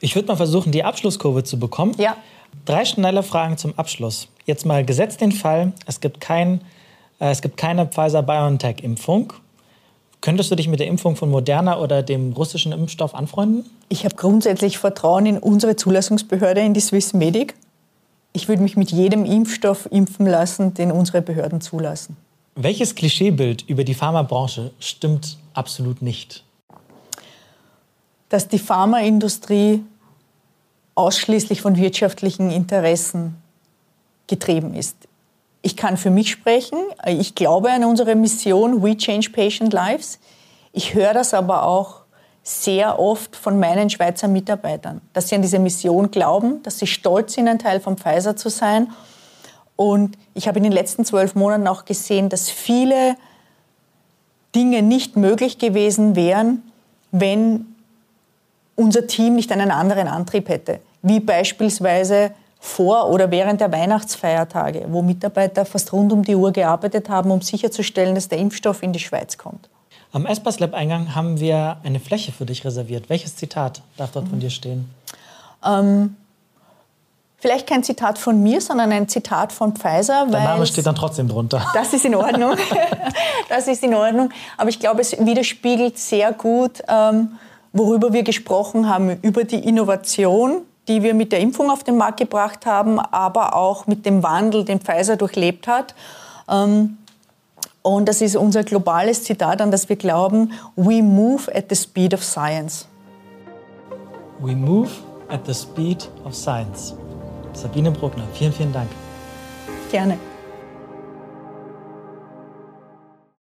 Ich würde mal versuchen, die Abschlusskurve zu bekommen. Ja. Drei schnelle Fragen zum Abschluss. Jetzt mal gesetzt den Fall, es gibt kein äh, es gibt keine Pfizer-BioNTech-Impfung. Könntest du dich mit der Impfung von Moderna oder dem russischen Impfstoff anfreunden? Ich habe grundsätzlich Vertrauen in unsere Zulassungsbehörde, in die Swiss Medic. Ich würde mich mit jedem Impfstoff impfen lassen, den unsere Behörden zulassen. Welches Klischeebild über die Pharmabranche stimmt absolut nicht? Dass die Pharmaindustrie ausschließlich von wirtschaftlichen Interessen getrieben ist. Ich kann für mich sprechen. Ich glaube an unsere Mission We Change Patient Lives. Ich höre das aber auch sehr oft von meinen Schweizer Mitarbeitern, dass sie an diese Mission glauben, dass sie stolz sind, ein Teil von Pfizer zu sein. Und ich habe in den letzten zwölf Monaten auch gesehen, dass viele Dinge nicht möglich gewesen wären, wenn unser Team nicht einen anderen Antrieb hätte. Wie beispielsweise vor oder während der Weihnachtsfeiertage, wo Mitarbeiter fast rund um die Uhr gearbeitet haben, um sicherzustellen, dass der Impfstoff in die Schweiz kommt. Am Espas Lab Eingang haben wir eine Fläche für dich reserviert. Welches Zitat darf dort von dir stehen? Ähm, vielleicht kein Zitat von mir, sondern ein Zitat von Pfizer. Der Name steht dann trotzdem drunter. Das ist in Ordnung. [LAUGHS] das ist in Ordnung. Aber ich glaube, es widerspiegelt sehr gut, ähm, worüber wir gesprochen haben, über die Innovation, die wir mit der Impfung auf den Markt gebracht haben, aber auch mit dem Wandel, den Pfizer durchlebt hat. Ähm, und das ist unser globales Zitat, an das wir glauben, we move at the speed of science. We move at the speed of science. Sabine Bruckner, vielen, vielen Dank. Gerne.